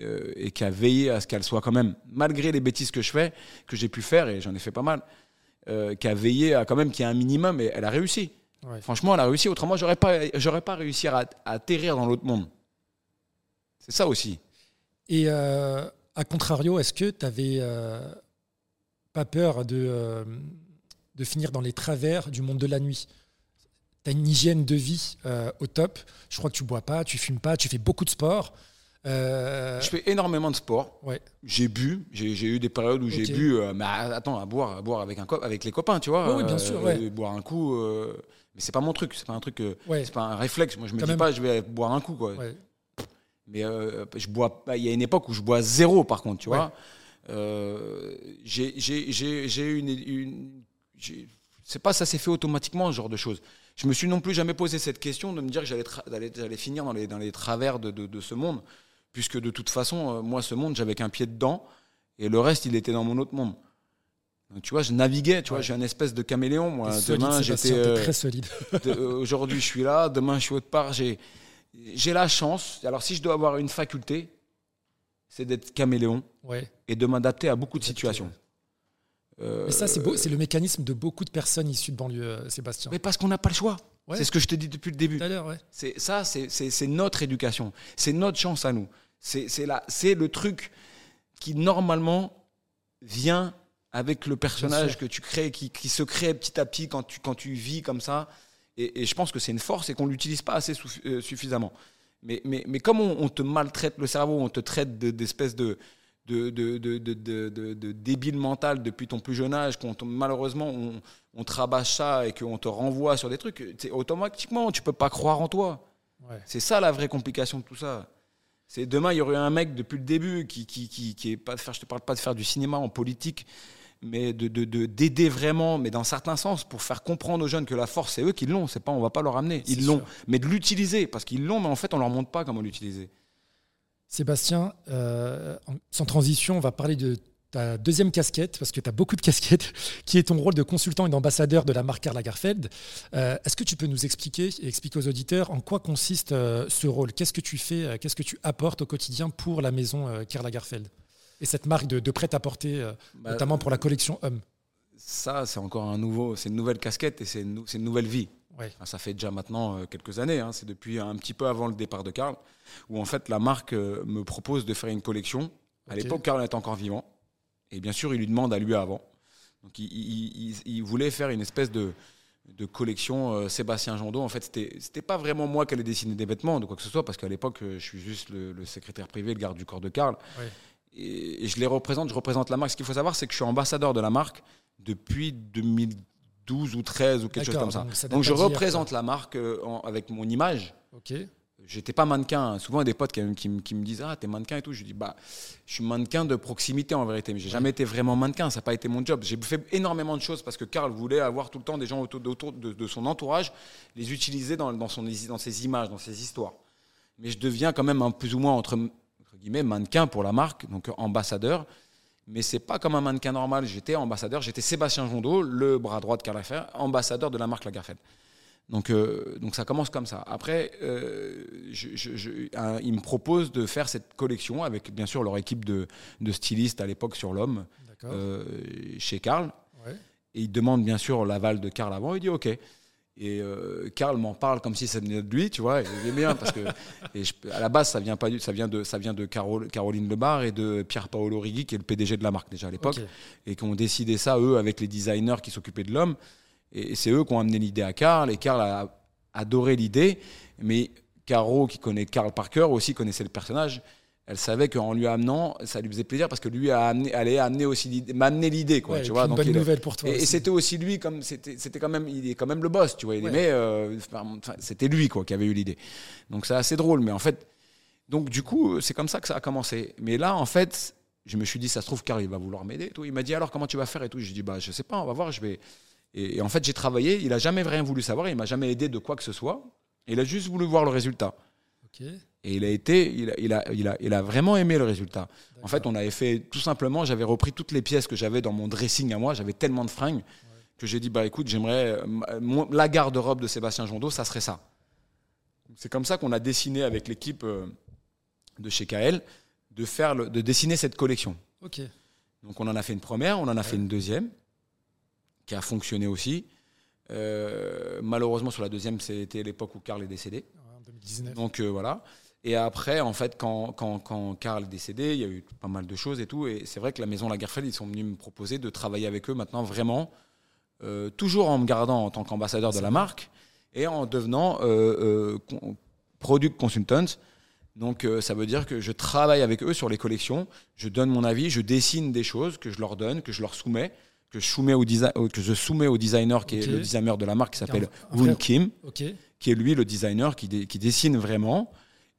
euh, et qui a veillé à ce qu'elle soit quand même, malgré les bêtises que je fais, que j'ai pu faire, et j'en ai fait pas mal, euh, qui a veillé à quand même qu'il y ait un minimum, et elle a réussi. Franchement, elle a réussi. Autrement, j'aurais pas, j'aurais pas réussi à, atterrir dans l'autre monde. C'est ça aussi. Et euh, à contrario, est-ce que tu n'avais pas peur de, de finir dans les travers du monde de la nuit? Tu as une hygiène de vie euh, au top. Je crois que tu bois pas, tu fumes pas, tu fais beaucoup de sport. Euh, je fais énormément de sport. Ouais. J'ai bu, j'ai eu des périodes où j'ai bu, euh, mais attends, à boire, à boire avec, un avec les copains, tu vois. oui, bien sûr. boire un coup, mais c'est pas mon truc, c'est pas un truc, c'est pas un réflexe. Moi, je me dis pas, je vais boire un coup, quoi. Mais je bois, il y a une époque où je bois zéro, par contre, tu vois. j'ai une, une c'est pas ça s'est fait automatiquement ce genre de choses je me suis non plus jamais posé cette question de me dire que j'allais finir dans les, dans les travers de, de, ce monde, puisque de toute façon, euh, moi, ce monde, j'avais qu'un pied dedans, et le reste, il était dans mon autre monde. Donc, tu vois, je naviguais, tu vois, j'ai un espèce de caméléon. Moi, demain, j'étais euh, très solide. Euh, aujourd'hui, je suis là. Demain, je suis autre part. J'ai, j'ai la chance. Alors, si je dois avoir une faculté, c'est d'être caméléon et de m'adapter à beaucoup de situations. Mais ça, c'est beau, c'est le mécanisme de beaucoup de personnes issues de banlieue, euh, Sébastien. Mais parce qu'on n'a pas le choix. C'est ce que je te dis depuis le début. Ouais. C'est ça, c'est notre éducation, c'est notre chance à nous. C'est c'est le truc qui normalement vient avec le personnage que tu crées, qui, qui, se crée petit à petit quand tu, quand tu vis comme ça. Et, je pense que c'est une force et qu'on ne l'utilise pas assez euh, suffisamment. Mais, mais, mais comme on, te maltraite le cerveau, on te traite d'espèces de, de, de, de, de, de débile mental depuis ton plus jeune âge, qu'on malheureusement on, on te rabâche ça et qu'on te renvoie sur des trucs, automatiquement tu peux pas croire en toi. C'est ça la vraie complication de tout ça. C'est demain il y aurait un mec depuis le début qui qui, qui, qui est pas de faire, je te parle pas de faire du cinéma en politique, mais de d'aider vraiment, mais dans certains sens pour faire comprendre aux jeunes que la force c'est eux qui l'ont, c'est pas on va pas leur amener, ils l'ont, mais de l'utiliser parce qu'ils l'ont, mais en fait on leur montre pas comment l'utiliser. Sébastien, euh, sans transition, on va parler de ta deuxième casquette, parce que tu as beaucoup de casquettes, qui est ton rôle de consultant et d'ambassadeur de la marque Karl Lagerfeld. Euh, est-ce que tu peux nous expliquer et expliquer aux auditeurs en quoi consiste euh, ce rôle? Qu'est-ce que tu fais Qu'est-ce que tu apportes au quotidien pour la maison Karl Lagerfeld Et cette marque de, prêt-à-porter, bah, notamment pour la collection Homme? Ça, c'est encore un nouveau, c'est une nouvelle casquette et c'est une, nouvelle vie. Ça fait déjà maintenant quelques années, hein. c'est depuis un petit peu avant le départ de Karl où en fait la marque euh, me propose de faire une collection. À l'époque, Karl était encore vivant. Et bien sûr, il lui demande à lui avant. Donc il, voulait faire une espèce de, de collection euh, Sébastien Jondot. En fait, c'était, pas vraiment moi qui allais dessiner des vêtements, de quoi que ce soit, parce qu'à l'époque, euh, je suis juste le, secrétaire privé, le garde du corps de Karl. Et, je les représente, je représente la marque. Ce qu'il faut savoir, c'est que je suis ambassadeur de la marque depuis 2012 ou 13 ou quelque chose comme ça. Donc, je représente la marque avec mon image. Ok j'étais pas mannequin. Souvent, il y a des potes qui, me disent Ah, t'es mannequin et tout. Je dis Bah, je suis mannequin de proximité en vérité, mais j'ai jamais été vraiment mannequin. Ça n'a pas été mon job. J'ai fait énormément de choses parce que Karl voulait avoir tout le temps des gens autour, de, son entourage, les utiliser dans, dans, son, dans ses images, dans ses histoires. Mais je deviens quand même un plus ou moins entre, guillemets mannequin pour la marque, donc ambassadeur. Mais c'est pas comme un mannequin normal. J'étais ambassadeur. J'étais Sébastien Jondot, le bras droit de Karl Lagerfeld, ambassadeur de la marque Lagerfeld. Donc, euh, donc ça commence comme ça. Après, euh, ils me proposent de faire cette collection avec bien sûr leur équipe de, stylistes à l'époque sur l'homme euh, chez Karl. Et ils demandent bien sûr l'aval de Karl avant. Il dit OK. Et Karl m'en parle comme si ça venait de lui, tu vois. Il est bien parce que à la base ça vient pas ça vient de ça vient de Caroline Lebar et de Pierre Paolo Rigui qui est le PDG de la marque déjà à l'époque et qui ont décidé ça eux avec les designers qui s'occupaient de l'homme. Et c'est eux qui ont amené l'idée à Karl, et Karl a adoré l'idée, mais Caro, qui connaît Karl par cœur, aussi connaissait le personnage. Elle savait qu'en lui amenant, ça lui faisait plaisir parce que lui a amené, allait amener aussi m'amener l'idée, quoi. tu vois, une bonne nouvelle pour toi. Et, c'était aussi lui, comme c'était, c'était quand même, il est quand même le boss, tu vois. Il aimait, euh, c'était lui, quoi, qui avait eu l'idée. Donc c'est assez drôle, mais en fait, donc du coup, c'est comme ça que ça a commencé. Mais là, en fait, je me suis dit, ça se trouve, Karl, il va vouloir m'aider. Tout. Il m'a dit alors comment tu vas faire et tout? J'ai dit bah je sais pas, on va voir, je vais. Et, en fait, j'ai travaillé, il a jamais rien voulu savoir, il m'a jamais aidé de quoi que ce soit. Il a juste voulu voir le résultat. Et il a été, il a, il a, il a, il a vraiment aimé le résultat. En fait, on avait fait tout simplement, j'avais repris toutes les pièces que j'avais dans mon dressing à moi, j'avais tellement de fringues que j'ai dit bah écoute, j'aimerais euh, la garde-robe de Sébastien Jondot, ça serait ça. C'est comme ça qu'on a dessiné avec l'équipe euh, de chez KL de faire le, de dessiner cette collection. Ok. Donc on en a fait une première, on en a fait une deuxième qui a fonctionné aussi. Euh, malheureusement, sur la deuxième, c'était l'époque où Karl est décédé. En 2019. Donc voilà. Et après, en fait, quand, quand, quand, Karl est décédé, il y a eu pas mal de choses et tout. Et c'est vrai que la maison Lagerfeld, ils sont venus me proposer de travailler avec eux maintenant vraiment, euh, toujours en me gardant en tant qu'ambassadeur de la marque et en devenant product consultant. Donc ça veut dire que je travaille avec eux sur les collections, je donne mon avis, je dessine des choses que je leur donne, que je leur soumets que je soumets au, que je soumets au designer qui est le designer de la marque qui s'appelle Woon Kim, qui est lui le designer qui, qui, dessine vraiment.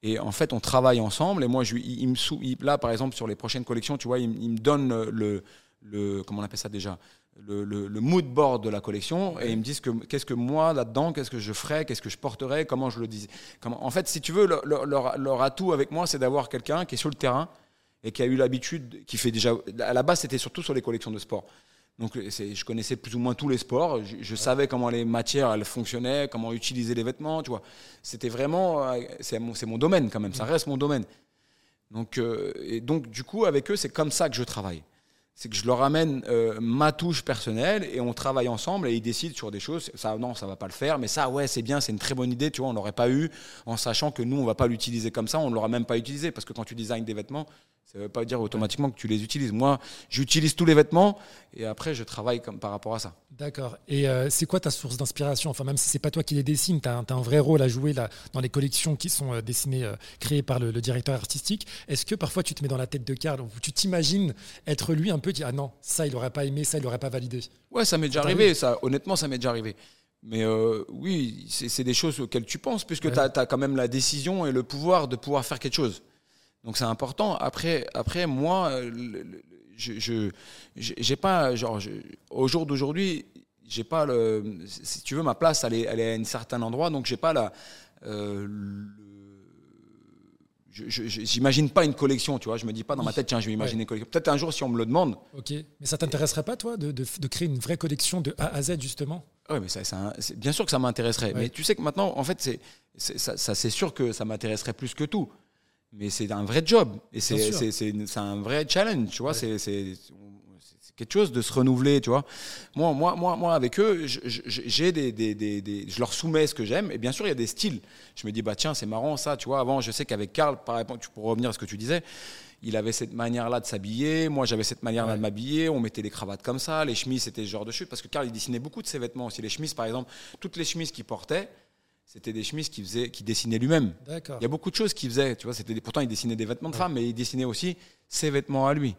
Et en fait, on travaille ensemble. Et moi, je, il, me sou, là, par exemple, sur les prochaines collections, tu vois, il, me donne le, le, comment on appelle ça déjà, le, mood board de la collection et ils me disent que qu'est-ce que moi là-dedans, qu'est-ce que je ferais, qu'est-ce que je porterais, comment je le dis. En fait, si tu veux, leur, leur atout avec moi, c'est d'avoir quelqu'un qui est sur le terrain et qui a eu l'habitude, qui fait déjà. À la base, c'était surtout sur les collections de sport. Donc je connaissais plus ou moins tous les sports. Je, savais comment les matières elles fonctionnaient, comment utiliser les vêtements. Tu vois, c'était vraiment euh, c'est mon, domaine quand même. Ça reste mon domaine. Donc euh, et donc du coup avec eux c'est comme ça que je travaille. C'est que je leur amène euh, ma touche personnelle et on travaille ensemble et ils décident sur des choses. Ça non ça va pas le faire, mais ça ouais c'est bien, c'est une très bonne idée. Tu vois on l'aurait pas eu en sachant que nous on va pas l'utiliser comme ça. On ne l'aura même pas utilisé parce que quand tu designes des vêtements Ça ne veut pas dire automatiquement que tu les utilises. Moi, j'utilise tous les vêtements et après, je travaille comme, par rapport à ça. D'accord. Et euh, c'est quoi ta source d'inspiration? Enfin, même si c'est pas toi qui les dessines, tu as, un vrai rôle à jouer là, dans les collections qui sont euh, dessinées, euh, créées par le, directeur artistique. Est-ce que parfois tu te mets dans la tête de Karl Tu t'imagines être lui un peu, dire ah non, ça il n'aurait pas aimé, ça il n'aurait pas validé? Ouais, ça m'est déjà arrivé. Ça, honnêtement, ça m'est déjà arrivé. Mais oui, c'est des choses auxquelles tu penses, puisque tu as, as, quand même la décision et le pouvoir de pouvoir faire quelque chose. Donc c'est important. Après, après moi, je j'ai pas genre au jour d'aujourd'hui, j'ai pas le si tu veux ma place, elle est, elle est à un certain endroit, donc j'ai pas la euh, J'imagine pas une collection, tu vois. Je me dis pas dans ma tête, tiens, je vais imaginer une collection. Peut-être un jour, si on me le demande. Ok. Mais ça t'intéresserait pas, toi, de, de, de, créer une vraie collection de A à Z, justement? Oui, mais ça, ça bien sûr que ça m'intéresserait. Mais tu sais que maintenant, en fait, c'est ça, ça c'est sûr que ça m'intéresserait plus que tout mais c'est un vrai job et c'est un vrai challenge, tu vois. C'est quelque chose de se renouveler, tu vois. Moi, moi, moi, moi avec eux, j'ai des, des, des, je leur soumets ce que j'aime et bien sûr il y a des styles. Je me dis bah tiens c'est marrant ça, tu vois. Avant je sais qu'avec Karl, par exemple, pour revenir à ce que tu disais, il avait cette manière-là de s'habiller, moi j'avais cette manière-là de m'habiller, on mettait les cravates comme ça, les chemises c'était ce genre de chute parce que Karl il dessinait beaucoup de ses vêtements aussi. Les chemises par exemple, toutes les chemises qu'il portait c'était des chemises qu'il faisait, qui dessinait lui-même. Il y a beaucoup de choses qu'il faisait. Tu vois, c'était pourtant il dessinait des vêtements de femmes, mais il dessinait aussi ses vêtements à lui.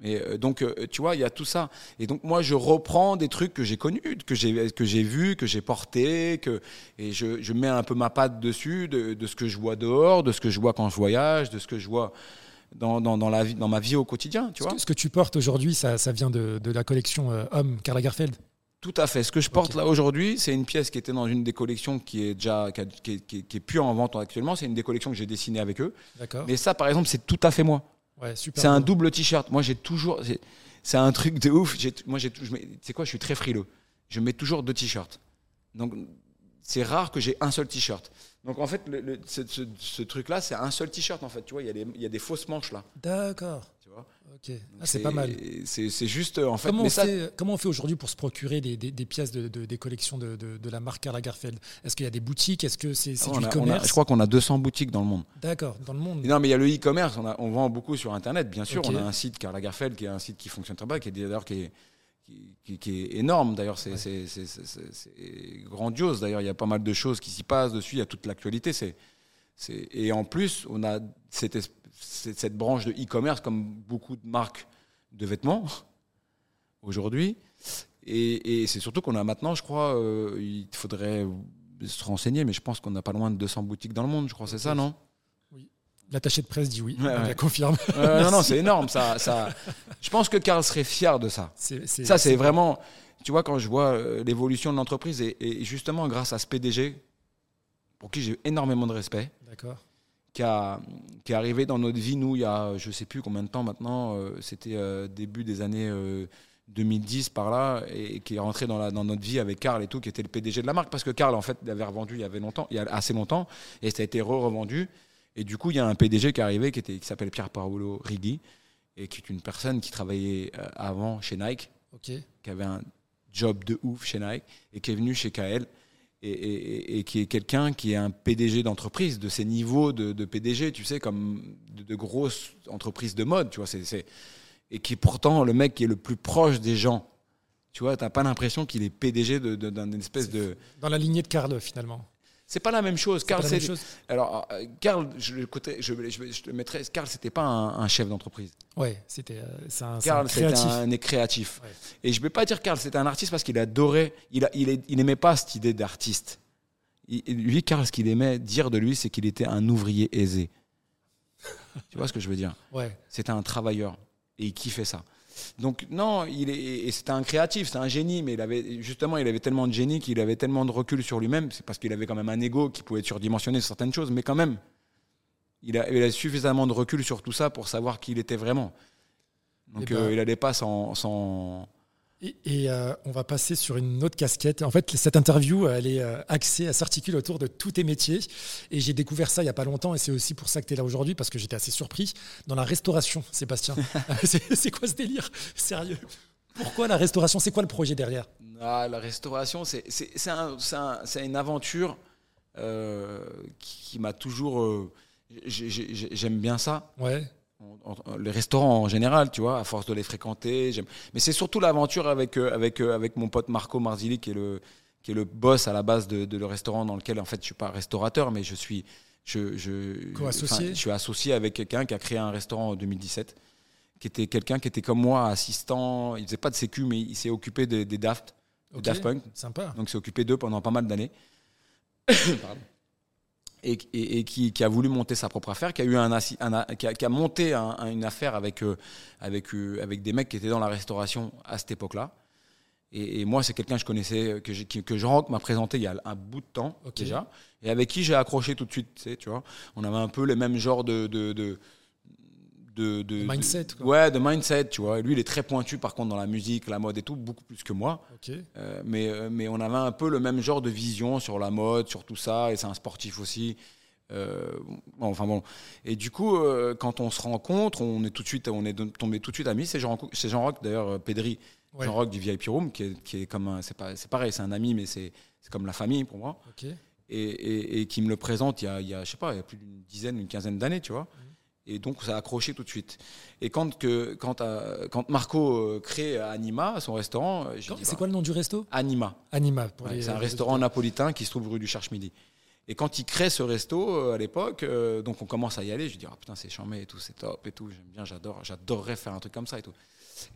Et euh, donc, euh, tu vois, il y a tout ça. Et donc, moi, je reprends des trucs que j'ai connus, que j'ai que j'ai vus, que j'ai portés, que et je, je, mets un peu ma patte dessus de, de, ce que je vois dehors, de ce que je vois quand je voyage, de ce que je vois dans, dans, dans la vie, dans ma vie au quotidien. Tu ce vois. Que, ce que tu portes aujourd'hui, ça, ça, vient de, de la collection euh, Homme Karl Lagerfeld. Tout à fait. Ce que je porte là aujourd'hui, c'est une pièce qui était dans une des collections qui est déjà qui, est, plus en vente actuellement. C'est une des collections que j'ai dessinées avec eux. Mais ça, par exemple, c'est tout à fait moi. Ouais, c'est un double t-shirt. Moi, j'ai toujours. C'est un truc de ouf. Moi, j'ai. C'est quoi Je suis très frileux. Je mets toujours deux t-shirts. Donc, c'est rare que j'ai un seul t-shirt. Donc, en fait, le, ce, truc-là, c'est un seul t-shirt. En fait, tu vois, il y, y a des fausses manches là. D'accord. Ok, ah, c'est pas mal. C'est juste en fait. Comment, on, fait, comment on fait aujourd'hui pour se procurer des, des, pièces de, des collections de, de, la marque Karl Lagerfeld? Est-ce qu'il y a des boutiques? Est-ce que c'est du e-commerce Je crois qu'on a 200 boutiques dans le monde. D'accord, dans le monde. non, mais il y a le e-commerce. On, on, vend beaucoup sur Internet, bien sûr. On a un site Karl Lagerfeld qui est un site qui fonctionne très bien, qui est d'ailleurs qui est qui, qui, est énorme d'ailleurs, c'est grandiose d'ailleurs, il y a pas mal de choses qui s'y passent dessus, il y a toute l'actualité. Et en plus, on a cette, cette branche de e-commerce comme beaucoup de marques de vêtements aujourd'hui. Et, c'est surtout qu'on a maintenant, je crois, euh, il faudrait se renseigner, mais je pense qu'on n'a pas loin de 200 boutiques dans le monde, je crois, c'est ça, non? Oui. L'attaché de presse dit oui, ouais, confirme. non, non, c'est énorme. Ça, ça, je pense que Karl serait fier de ça. ça, c'est vraiment. Tu vois, quand je vois euh, l'évolution de l'entreprise, et, et, justement grâce à ce PDG, pour qui j'ai énormément de respect, D'accord qui, qui est arrivé dans notre vie, nous, il y a je ne sais plus combien de temps maintenant, euh, c'était euh, début des années 2010 euh, par là, et, qui est rentré dans, la, dans notre vie avec Karl et tout, qui était le PDG de la marque, parce que Karl, en fait, l'avait revendu il y avait longtemps, il y a assez longtemps, et ça a été re-revendu. Et du coup, il y a un PDG qui est arrivé, qui, était, qui s'appelle Pierre Paolo Righi, et qui est une personne qui travaillait avant chez Nike, qui avait un job de ouf chez Nike, et qui est venu chez KL et, qui est quelqu'un qui est un PDG d'entreprise, de ces niveaux de, PDG, tu sais, comme de, grosses entreprises de mode, tu vois, c'est, et qui est pourtant le mec qui est le plus proche des gens. Tu vois, t'as pas l'impression qu'il est PDG d'une espèce de... Dans la lignée de Carle, finalement. C'est pas la même chose. Carl, c'est alors euh, Carl, je le je, je, je, le mettrais. Carl, c'était pas un, chef d'entreprise. Ouais, c'était euh, c'est un, Carl, c'était un, créatif. Et je vais pas dire Carl, c'était un artiste parce qu'il adorait. Il a, il, il aimait pas cette idée d'artiste. Lui, Carl, ce qu'il aimait dire de lui, c'est qu'il était un ouvrier aisé. tu vois ce que je veux dire? Ouais. C'était un travailleur et il kiffait ça. Donc non, il est, c'était un créatif, c'est un génie, mais il avait justement, il avait tellement de génie qu'il avait tellement de recul sur lui-même. C'est parce qu'il avait quand même un ego qui pouvait surdimensionner certaines choses, mais quand même, il a, il a suffisamment de recul sur tout ça pour savoir qui il était vraiment. Donc eh ben, euh, il n'allait pas sans, sans et, euh, on va passer sur une autre casquette. En fait, cette interview, elle est euh, axée, elle s'articule autour de tous tes métiers. Et j'ai découvert ça il n'y a pas longtemps, et c'est aussi pour ça que tu es là aujourd'hui, parce que j'étais assez surpris. Dans la restauration, Sébastien. c'est quoi ce délire? Sérieux Pourquoi la restauration? C'est quoi le projet derrière? Ah, La restauration, c'est une aventure euh, qui, m'a toujours... J'aime bien ça. Ouais. Les restaurants en général, tu vois, à force de les fréquenter. Mais c'est surtout l'aventure avec, euh, avec, euh, avec mon pote Marco Marzilli, qui est le, qui est le boss à la base de, le restaurant dans lequel, en fait, je suis pas restaurateur, mais je suis, je, je, je suis associé avec quelqu'un qui a créé un restaurant en 2017, qui était quelqu'un qui était comme moi, assistant. Il faisait pas de sécu, mais il s'est occupé des, Daft, Daft Punk. Sympa. Donc, il s'est occupé d'eux pendant pas mal d'années. Pardon et, qui, a voulu monter sa propre affaire, qui a, eu un, qui a, monté une affaire avec, euh, avec, euh, avec des mecs qui étaient dans la restauration à cette époque-là. Et, moi, c'est quelqu'un que je connaissais, que, que Jean m'a présenté il y a un bout de temps déjà, et avec qui j'ai accroché tout de suite. Tu vois, on avait un peu les mêmes genres de, de de, mindset. ouais, de mindset, tu vois. Lui, il est très pointu, par contre, dans la musique, la mode et tout, beaucoup plus que moi. Euh, mais, euh, mais on avait un peu le même genre de vision sur la mode, sur tout ça, et c'est un sportif aussi. Euh, enfin bon. Et du coup, quand on se rencontre, on est tout de suite, on est tombé tout de suite amis. C'est Jean, Jean Rock, d'ailleurs, Pedri, Jean Rock du VIP Room, qui est, qui est comme c'est pas, pareil, c'est un ami, mais c'est, comme la famille pour moi. Et, et, qui me le présente il y a, il y a, je sais pas, il y a plus d'une dizaine, une quinzaine d'années, tu vois. Mm. Et donc, ça a accroché tout de suite. Et quand, que, quand, euh, quand Marco euh, crée Anima, son restaurant. Euh, c'est quoi le nom du resto? Anima. Anima. c'est un restaurant napolitain qui se trouve rue du Cherche-Midi. Et quand il crée ce resto à l'époque, donc on commence à y aller, je dis, ah putain, c'est charmé et tout, c'est top et tout, j'aime bien, j'adore, j'adorerais faire un truc comme ça et tout.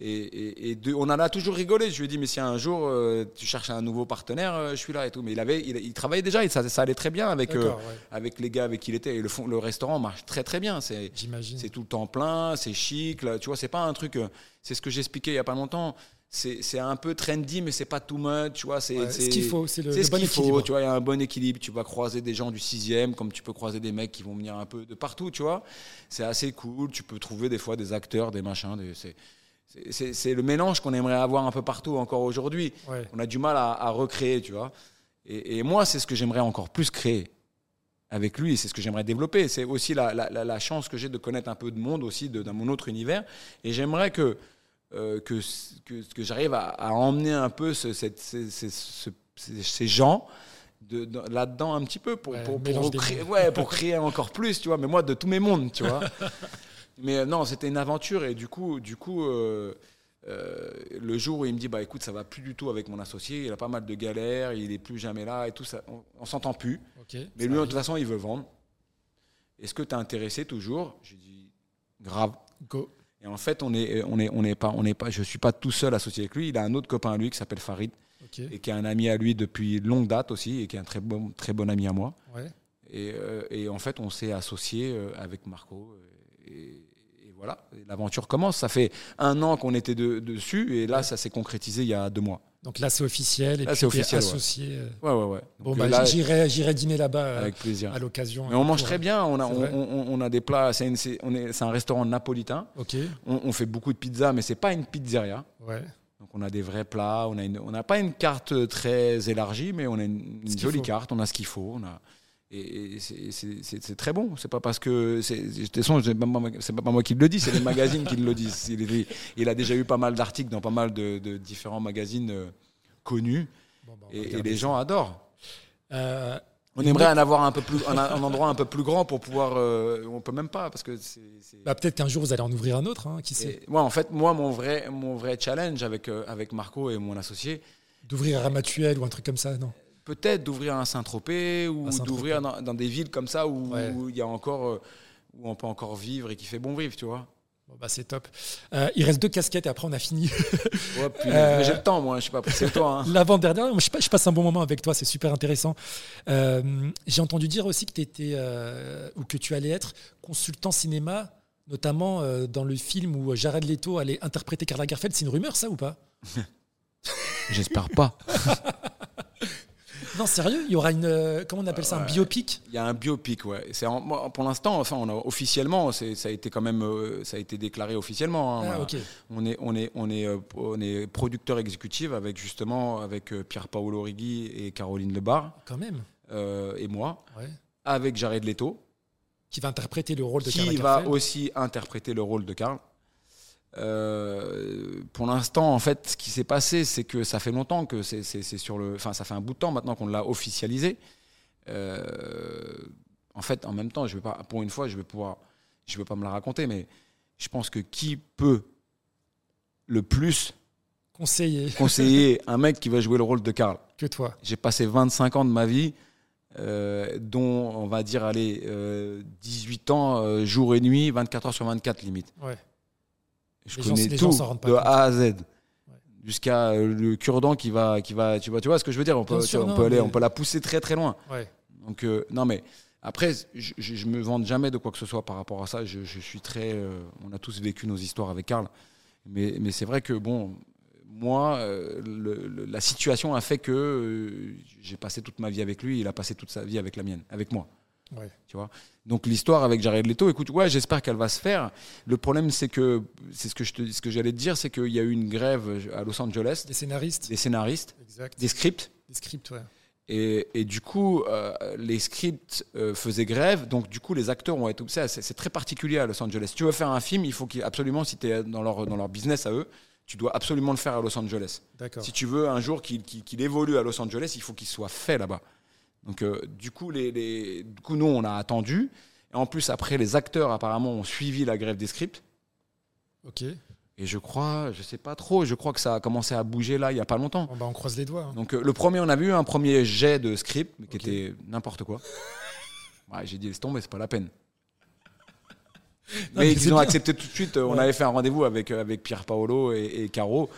Et, on en a toujours rigolé. Je lui ai dit, mais si un jour euh, tu cherches un nouveau partenaire, euh, je suis là et tout. Mais il, avait, il, travaillait déjà, et ça, ça, allait très bien avec, euh, avec les gars avec qui il était. Et le, le restaurant marche très très bien. C'est, c'est tout le temps plein, c'est chic. Là, tu vois, c'est pas un truc. c'est ce que j'expliquais il y a pas longtemps. C'est, un peu trendy, mais c'est pas too much. Tu vois, c'est, ce qu'il faut. C'est le, ce qu'il faut. Tu vois, il y a un bon équilibre. Tu vas croiser des gens du sixième, comme tu peux croiser des mecs qui vont venir un peu de partout. Tu vois, c'est assez cool. Tu peux trouver des fois des acteurs, des machins. Des, c'est, le mélange qu'on aimerait avoir un peu partout encore aujourd'hui. On a du mal à, recréer, tu vois. Et, moi, c'est ce que j'aimerais encore plus créer avec lui, c'est ce que j'aimerais développer. C'est aussi la, chance que j'ai de connaître un peu de monde aussi dans mon autre univers. Et j'aimerais que, euh, que, que, j'arrive à, emmener un peu ce, ces gens là-dedans un petit peu pour, pour, créer, ouais, pour créer encore plus, tu vois. Mais moi, de tous mes mondes, tu vois. Mais euh, non, c'était une aventure et du coup, du coup euh, euh, le jour où il me dit bah écoute, ça va plus du tout avec mon associé, il a pas mal de galères, il est plus jamais là et tout ça, on, s'entend plus. mais lui, de toute façon, il veut vendre. Est-ce que tu es intéressé toujours? J'ai dit grave. Go. Et en fait, on est, on est, on est pas, on est pas, je suis pas tout seul associé avec lui. Il a un autre copain à lui qui s'appelle Farid et qui est un ami à lui depuis longue date aussi et qui est un très bon, très bon ami à moi. Ouais. Et, et, en fait, on s'est associé avec Marco. Et, voilà, l'aventure commence. Ça fait un an qu'on était dessus et là, ça s'est concrétisé il y a deux mois. Donc là, c'est officiel et là, c'est officiel, associé. Euh. Ouais, ouais, ouais. bon, euh, bah, j'irai, j'irai dîner là-bas euh, avec plaisir. à l'occasion. Mais on mange très bien. On a, on, a des plats. C'est, on est, c'est un restaurant napolitain. Ok. On, fait beaucoup de pizza, mais c'est pas une pizzeria. Ouais. Donc on a des vrais plats. On a on n'a pas une carte très élargie, mais on a une, une jolie carte. On a ce qu'il faut. On a et, c'est très bon. C'est pas parce que. De toute façon, c'est pas, pas moi qui le dis, c'est les magazines qui le disent. Il, il, a déjà eu pas mal d'articles dans pas mal de, différents magazines euh, connus. Bah, et, les gens adorent. Euh, on aimerait en avoir un peu plus, un, endroit un peu plus grand pour pouvoir. Euh, on peut même pas parce que. Bah, peut-être qu'un jour vous allez en ouvrir un autre, hein, qui sait. Moi, en fait, moi, mon vrai, mon vrai challenge avec avec Marco et mon associé. D'ouvrir un Ramatuel ou un truc comme ça, non? Peut-être d'ouvrir un Saint-Tropez ou d'ouvrir dans, des villes comme ça où, il y a encore euh, où on peut encore vivre et qui fait bon vivre, tu vois. bah c'est top. Euh, il reste deux casquettes et après on a fini. Euh, j'ai le temps, moi. Je sais pas. C'est toi. Hein. L'avant-dernière. Je, je, passe un bon moment avec toi. C'est super intéressant. j'ai entendu dire aussi que tu étais ou que tu allais être consultant cinéma, notamment dans le film où Jared Leto allait interpréter Karl Lagerfeld. C'est une rumeur, ça ou pas? J'espère pas. Non, sérieux Il y aura une. Euh, comment on appelle ça Un biopic Il y a un biopic, ouais. C'est pour l'instant, enfin, on a, officiellement, ça a été quand même. Euh, ça a été déclaré officiellement. Hein, ah, on, est, on, est, on, est, euh, on est producteur exécutif avec justement avec Pierre Paolo Rigui et Caroline Lebar. Quand même. et moi. Ouais. Avec Jared Leto. Qui va interpréter le rôle de Qui va aussi interpréter le rôle de Karl. Euh, pour l'instant, en fait, ce qui s'est passé, c'est que ça fait longtemps que c'est sur le. Enfin, ça fait un bout de temps maintenant qu'on l'a officialisé. Euh, en fait, en même temps, je vais pas. Pour une fois, je vais pouvoir. Je vais pas me la raconter, mais je pense que qui peut le plus Conseiller conseiller un mec qui va jouer le rôle de Karl? Que toi. J'ai passé 25 ans de ma vie, euh, dont on va dire, allez, euh, 18 ans, jour et nuit, 24 heures sur 24 limite. Ouais. Je Les connais gens tout, de compte. A à Z. Jusqu'à euh, le cure-dent qui va, qui va, tu vois, tu vois ce que je veux dire On peut, Bien tu sûr, vois, on non, peut aller, mais- on peut la pousser très très loin. Ouais. Donc euh, non mais après, je, je me vante jamais de quoi que ce soit par rapport à ça. Je, je suis très, euh, on a tous vécu nos histoires avec Karl, mais, mais c'est vrai que bon, moi, euh, le- le- la situation a fait que j'ai passé toute ma vie avec lui, il a passé toute sa vie avec la mienne, avec moi. Ouais. Tu vois. Donc l'histoire avec Jared Leto, écoute, ouais, j'espère qu'elle va se faire. Le problème, c'est que c'est ce que je te, ce que j'allais te dire, c'est qu'il y a eu une grève à Los Angeles Des scénaristes. des scénaristes, Exact. des scripts. Des scripts, ouais. Et, et du coup, euh, les scripts euh, faisaient grève, donc du coup, les acteurs ont été obsédés. C'est c'est très particulier à Los Angeles. Si tu veux faire un film, il faut qu'il- absolument, si tu es dans leur, dans leur business à eux, tu dois absolument le faire à Los Angeles. D'accord. Si tu veux un jour qu'il qu'il- qu'il évolue à Los Angeles, il faut qu'il soit fait là-bas. Donc, euh, du, coup, les, les- du coup, nous, on a attendu. Et en plus, après, les acteurs, apparemment, ont suivi la grève des scripts. Ok. Et je crois, je sais pas trop, je crois que ça a commencé à bouger là, il y a pas longtemps. Bah, on croise les doigts. hein. Donc euh, le premier, on avait eu un premier jet de script, qui était n'importe quoi. Ouais, j'ai dit laisse tomber, c'est pas la peine. mais ils ont bien. accepté tout de suite. euh, On avait fait un rendez-vous avec, avec Pierre Paolo et, et Caro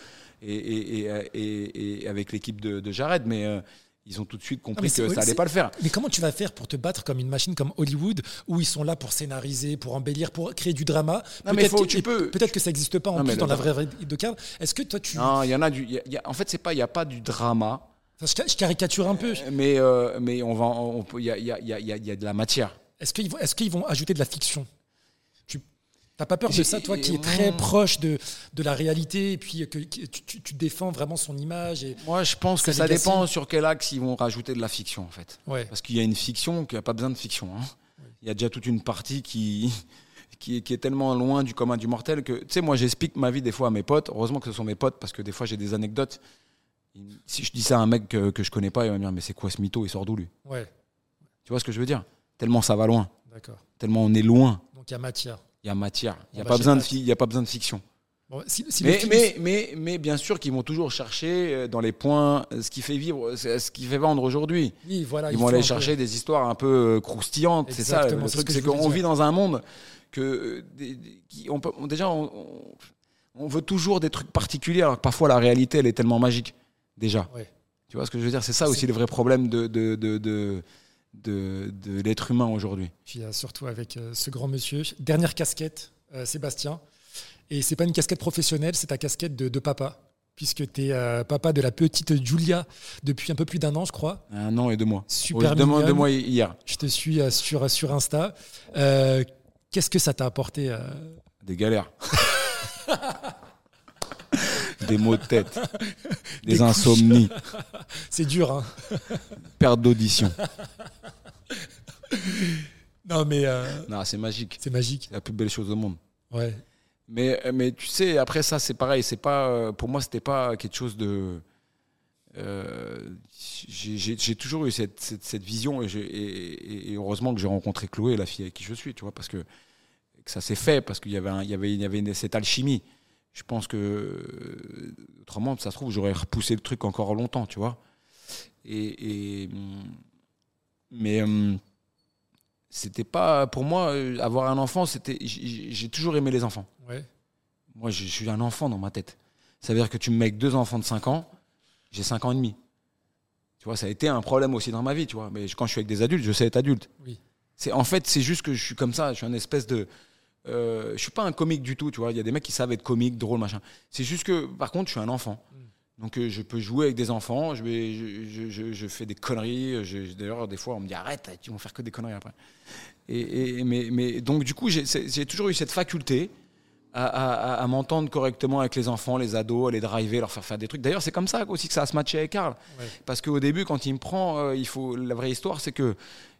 et, avec l'équipe de, de Jared, mais euh, ils ont tout de suite compris que ça allait c'est- pas le faire. Mais comment tu vas faire pour te battre comme une machine comme Hollywood, où ils sont là pour scénariser, pour embellir, pour créer du drama? Peut-être que- peux- ça n'existe pas en Non, plus dans la vraie vie de Karl. Est-ce que toi, tu. Non, il y en a du. y a- y a- en fait, c'est pas, il y a pas du drama, Enfin, je, ca- je caricature un peu. mais euh, mais on va, il y a, il y a- y de la matière. Est-ce qu'ils vont, est-ce qu'ils vont ajouter de la fiction? N'as pas peur de ça, toi, qui est très proche de, de la réalité, et puis que, que tu, défends vraiment son image et... Moi, je pense que ça dépend sur quel axe ils vont rajouter de la fiction, en fait. Ouais. Parce qu'il y a une fiction qui n'a pas besoin de fiction. hein. Il y a déjà toute une partie qui, qui, est- qui est tellement loin du commun du mortel que, tu sais, moi, j'explique ma vie des fois à mes potes. Heureusement que ce sont mes potes parce que des fois, j'ai des anecdotes. Si je dis ça à un mec que, que je connais pas, il va me dire, mais c'est quoi ce mytho? Il sort d'où lui? Ouais, Tu vois ce que je veux dire? Tellement ça va loin. d'accord. Tellement on est loin. Donc il y a matière. Il y a matière. Il n'y a, Bon, pas bah, besoin de fi- y a pas besoin de fiction. Bon, si, si le Mais, film- mais, mais, mais bien sûr qu'ils vont toujours chercher euh, dans les points euh, ce qui fait vivre, c'est ce qui fait vendre aujourd'hui. Oui, voilà, Ils il vont aller peu- chercher des histoires un peu euh, croustillantes. C'est ça, le c'est ce truc, que c'est qu'on vit dans un monde que euh, qui- on peut, on- déjà on, veut toujours des trucs particuliers, alors que parfois la réalité elle est tellement magique déjà. Ouais. Tu vois ce que je veux dire? C'est ça aussi le vrai problème de de, de, de, de- de l'être humain aujourd'hui. Puis euh, surtout avec euh, ce grand monsieur. Dernière casquette, euh, Sébastien. Et c'est pas une casquette professionnelle, c'est ta casquette de, de papa. Puisque tu es papa de la petite Julia depuis un peu plus d'un an, je crois. Un an et deux mois. Super Oui, deux mois, deux mois hier. Je te suis euh, sur, sur Insta. Euh, Qu'est-ce que ça t'a apporté Des galères. des maux de tête. Des, Des insomnies. C'est dur, hein Perte d'audition. Non, mais euh, Non, c'est magique. c'est magique. La plus belle chose au monde. Ouais. Mais, mais tu sais, après ça, c'est pareil. C'est pas, euh, pour moi, c'était pas quelque chose de. euh, j'ai toujours eu cette, cette, cette vision et, j'ai- et- et heureusement que j'ai rencontré Chloé, la fille avec qui je suis, tu vois, parce que, que ça s'est fait, parce qu'il y avait, un- il y avait, il y avait une- cette alchimie. Je pense que euh, autrement, ça se trouve, j'aurais repoussé le truc encore longtemps, tu vois. Et, et, hum, mais hum, c'était pas pour moi euh, avoir un enfant. C'était, j'ai j'ai toujours aimé les enfants. Ouais. Moi, je suis un enfant dans ma tête. Ça veut dire que tu me mets avec deux enfants de 5 ans, j'ai 5 ans et demi. Tu vois, ça a été un problème aussi dans ma vie, tu vois. Mais quand je suis avec des adultes, je sais être adulte. Oui. C'est en fait, c'est juste que je suis comme ça. Je suis un espèce de. Euh, je suis pas un comique du tout, tu vois. Il y a des mecs qui savent être comiques, drôles, machin. C'est juste que, par contre, je suis un enfant. Donc, euh, je peux jouer avec des enfants. Je, vais, je, je- je- je fais des conneries. Je- D'ailleurs, des fois, on me dit arrête, tu vas faire que des conneries après. Et, et- mais, mais donc, du coup, j'ai toujours eu cette faculté à, à- à m'entendre correctement avec les enfants, les ados, à les driver, leur faire faire des trucs. D'ailleurs, c'est comme ça aussi que ça a se matché avec Karl. Ouais. Parce qu'au début, quand il me prend, euh, il faut la vraie histoire, c'est que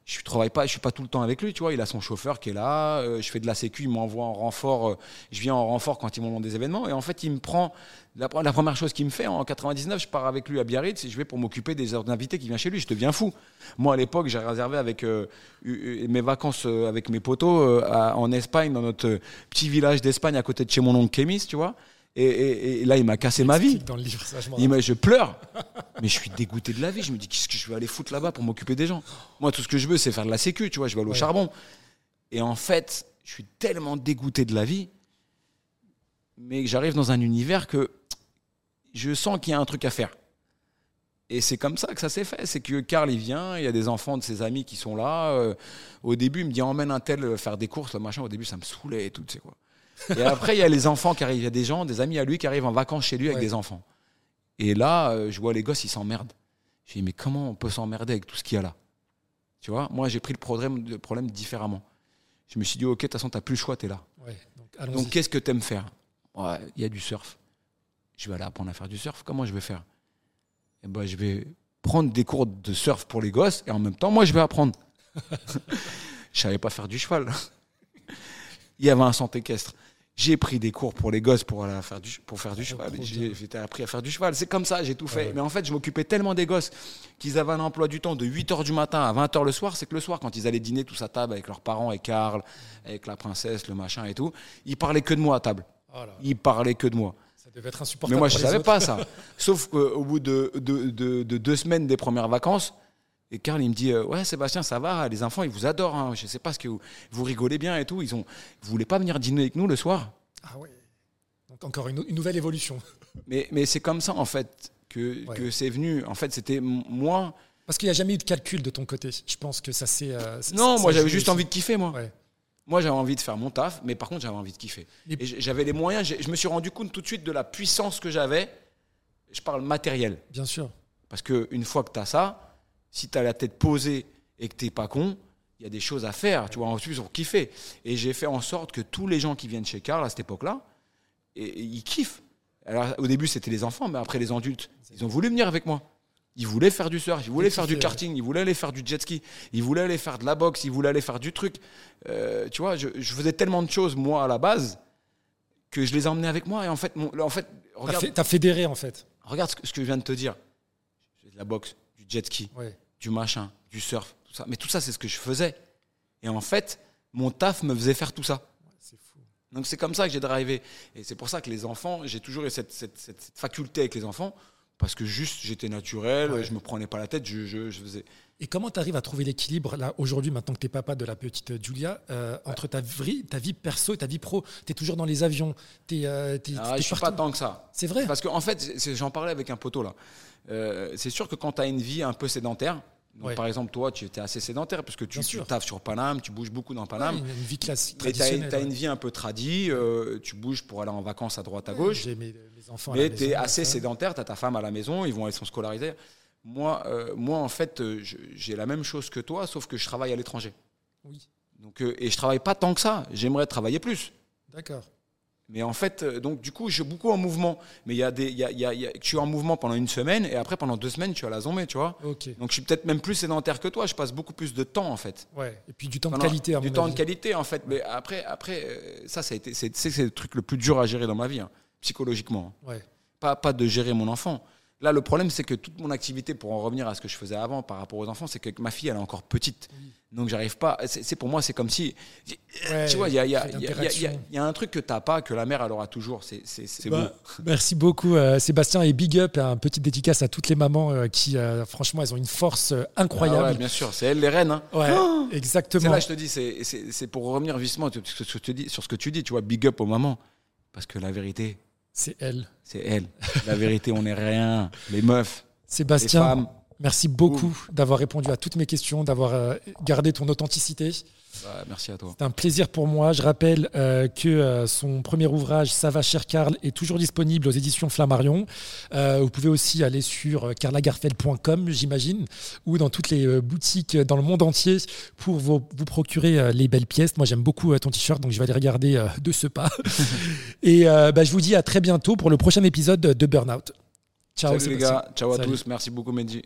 je travaille pas, je suis pas tout le temps avec lui, tu vois. Il a son chauffeur qui est là. euh, je fais de la sécu, il m'envoie en renfort. euh, je viens en renfort quand ils m'ont des événements. Et en fait, il me prend. La, première chose qu'il me fait en 99, je pars avec lui à Biarritz et je vais pour m'occuper des heures d'invités qui viennent chez lui. Je deviens fou. Moi, à l'époque, j'ai réservé avec euh, eu- eu- mes vacances avec mes potos en Espagne, dans notre petit village d'Espagne à côté de chez mon oncle Kémis, tu vois. Et, et- et là, il m'a cassé ma vie. Dans le livre, ça, je Il m'a- je pleure. Mais je suis dégoûté de la vie. Je me dis, qu'est-ce que je vais aller foutre là-bas pour m'occuper des gens? Moi, tout ce que je veux, c'est faire de la sécu, tu vois. Je vais aller au Ouais. charbon. Et en fait, je suis tellement dégoûté de la vie, mais j'arrive dans un univers que je sens qu'il y a un truc à faire. Et c'est comme ça que ça s'est fait. C'est que Karl, il vient, il y a des enfants de ses amis qui sont là. Euh, au début, il me dit, emmène un tel faire des courses, le machin. Au début, ça me saoulait et tout, tu sais quoi. Et après, il y a les enfants qui arrivent. Il y a des gens, des amis à lui qui arrivent en vacances chez lui avec Ouais. des enfants. Et là, euh, je vois les gosses, ils s'emmerdent. Je dis, mais comment on peut s'emmerder avec tout ce qu'il y a là? Tu vois, moi, j'ai pris le problème, le problème différemment. Je me suis dit, ok, de toute façon, tu n'as plus le choix, tu es là. Ouais, donc qu'est-ce que tu aimes faire? Ouais, Il y a du surf. Je vais aller apprendre à faire du surf. Comment je vais faire? Eh ben, Je vais prendre des cours de surf pour les gosses et en même temps, moi, je vais apprendre. je savais pas faire du cheval. Il y avait un centre équestre. J'ai pris des cours pour les gosses pour, aller faire, du, pour faire du cheval. j'ai appris à faire du cheval. C'est comme ça, j'ai tout fait. ouais. Mais en fait, je m'occupais tellement des gosses qu'ils avaient un emploi du temps de 8h du matin à 20h le soir. C'est que le soir, quand ils allaient dîner tous à table avec leurs parents, et Karl, avec la princesse, le machin et tout, ils parlaient que de moi à table. Oh Ils parlaient que de moi. ça devait être insupportable. Mais moi, je les savais autres. pas ça. Sauf qu'au bout de, de- de- de deux semaines des premières vacances, et Karl, il me dit euh, Ouais, Sébastien, ça va, les enfants, ils vous adorent. hein. Je sais pas ce que vous, vous rigolez bien et tout. Ils ont, vous voulez pas venir dîner avec nous le soir? Ah ouais. Donc encore une, une nouvelle évolution. Mais, mais c'est comme ça, en fait, que, Ouais. que c'est venu. En fait, c'était moi. Parce qu'il n'y a jamais eu de calcul de ton côté. Je pense que ça c'est. euh, Non, ça moi, j'avais juste envie de kiffer, moi. Ouais. Moi, j'avais envie de faire mon taf, mais par contre, j'avais envie de kiffer. Et j- j'avais les moyens. Je me suis rendu compte tout de suite de la puissance que j'avais. Je parle matériel. Bien sûr. Parce qu'une fois que tu as ça, si tu as la tête posée et que tu pas con, il y a des choses à faire, tu vois, en plus pour kiffer. Et j'ai fait en sorte que tous les gens qui viennent chez Karl à cette époque-là, et, et ils kiffent. Alors au début c'était les enfants, mais après les adultes, ils ont voulu venir avec moi. Ils voulaient faire du surf, ils voulaient faire du kiffaient, karting, ils voulaient aller faire du jet ski, ils voulaient aller faire de la boxe, ils voulaient aller faire du truc. Euh, tu vois, je, je faisais tellement de choses moi à la base que je les emmenais avec moi. Et en fait, mon- en fait T'as regarde, fait- T'as fédéré en fait. regarde ce que, ce que je viens de te dire. Je fais de la boxe, du jet ski, Ouais. Du machin, du surf, tout ça. Mais tout ça, c'est ce que je faisais. Et en fait, mon taf me faisait faire tout ça. C'est fou. Donc c'est comme ça que j'ai drivé. Et c'est pour ça que les enfants, j'ai toujours eu cette, cette- cette- cette faculté avec les enfants, parce que juste j'étais naturel, Ouais. je me prenais pas la tête, je, je- je faisais. Et comment tu arrives à trouver l'équilibre, là, aujourd'hui, maintenant que tu es papa de la petite Julia, euh, entre ta vie, ta vie perso et ta vie pro? Tu es toujours dans les avions, tu es, Ah, je suis pas tant que ça. C'est vrai? Parce qu'en fait, c'est- j'en parlais avec un poteau là. Euh, c'est sûr que quand tu as une vie un peu sédentaire, donc Ouais. par exemple toi, tu étais assez sédentaire, parce que tu, tu taffes sur Paname, tu bouges beaucoup dans Paname. Ouais, une, vie classique, Mais tu as, une vie un peu tradie, euh, tu bouges pour aller en vacances à droite à gauche, J'ai mes, mes mais tu es assez sédentaire, tu as ta femme à la maison, ils vont aller sont scolarisés. Moi, euh, moi, en fait, euh, j'ai la même chose que toi, sauf que je travaille à l'étranger. Oui, Donc, euh, et je travaille pas tant que ça, j'aimerais travailler plus. d'accord. Mais en fait, euh, donc du coup, je suis beaucoup en mouvement. Mais il y a des, il y a, il y a- il y a- je suis en mouvement pendant une semaine et après pendant deux semaines, je suis à la zombie, tu vois. Donc je suis peut-être même plus sédentaire que toi. Je passe beaucoup plus de temps en fait. Ouais. Et puis du temps de qualité, à du temps avis. de qualité en fait. Mais après, après, euh, ça, ça a été, c'est, c'est, c'est le truc le plus dur à gérer dans ma vie, hein, psychologiquement. hein. Ouais. Pas, pas de gérer mon enfant. Là, le problème, c'est que toute mon activité, pour en revenir à ce que je faisais avant par rapport aux enfants, c'est que ma fille, elle est encore petite. Donc, j'arrive pas. C'est, pour moi, c'est comme si. Ouais, tu vois, il y a, il y a- fait il y a- il y a- d'interaction. il y a un truc que tu n'as pas, que la mère, elle aura toujours. C'est, Bah, beau. Merci beaucoup euh, Sébastien et big up, un petit dédicace à toutes les mamans euh, qui euh, franchement elles ont une force euh, Ah ouais, incroyable. bien sûr, c'est elles les reines. hein. ouais, C'est exactement. là, je te dis, c'est, pour revenir justement sur ce, que te dis, sur ce que tu dis, tu vois, big up aux mamans. Parce que la vérité, C'est elle. c'est elles. La vérité, on n'est rien. Les meufs, les Sébastien, femmes. Merci beaucoup d'avoir répondu à toutes mes questions, d'avoir euh, gardé ton authenticité. Merci à toi. C'est un plaisir pour moi. Je rappelle euh, que euh, son premier ouvrage, Ça va cher Karl, est toujours disponible aux éditions Flammarion. Euh, vous pouvez aussi aller sur carlagarfeld.com, j'imagine, ou dans toutes les boutiques dans le monde entier pour vous, vous procurer les belles pièces. Moi, j'aime beaucoup ton t-shirt, donc je vais aller regarder de ce pas. Et bah, je vous dis à très bientôt pour le prochain épisode de Burnout. Ciao, Salut les gars, ciao à Salut. tous. Merci beaucoup, Mehdi.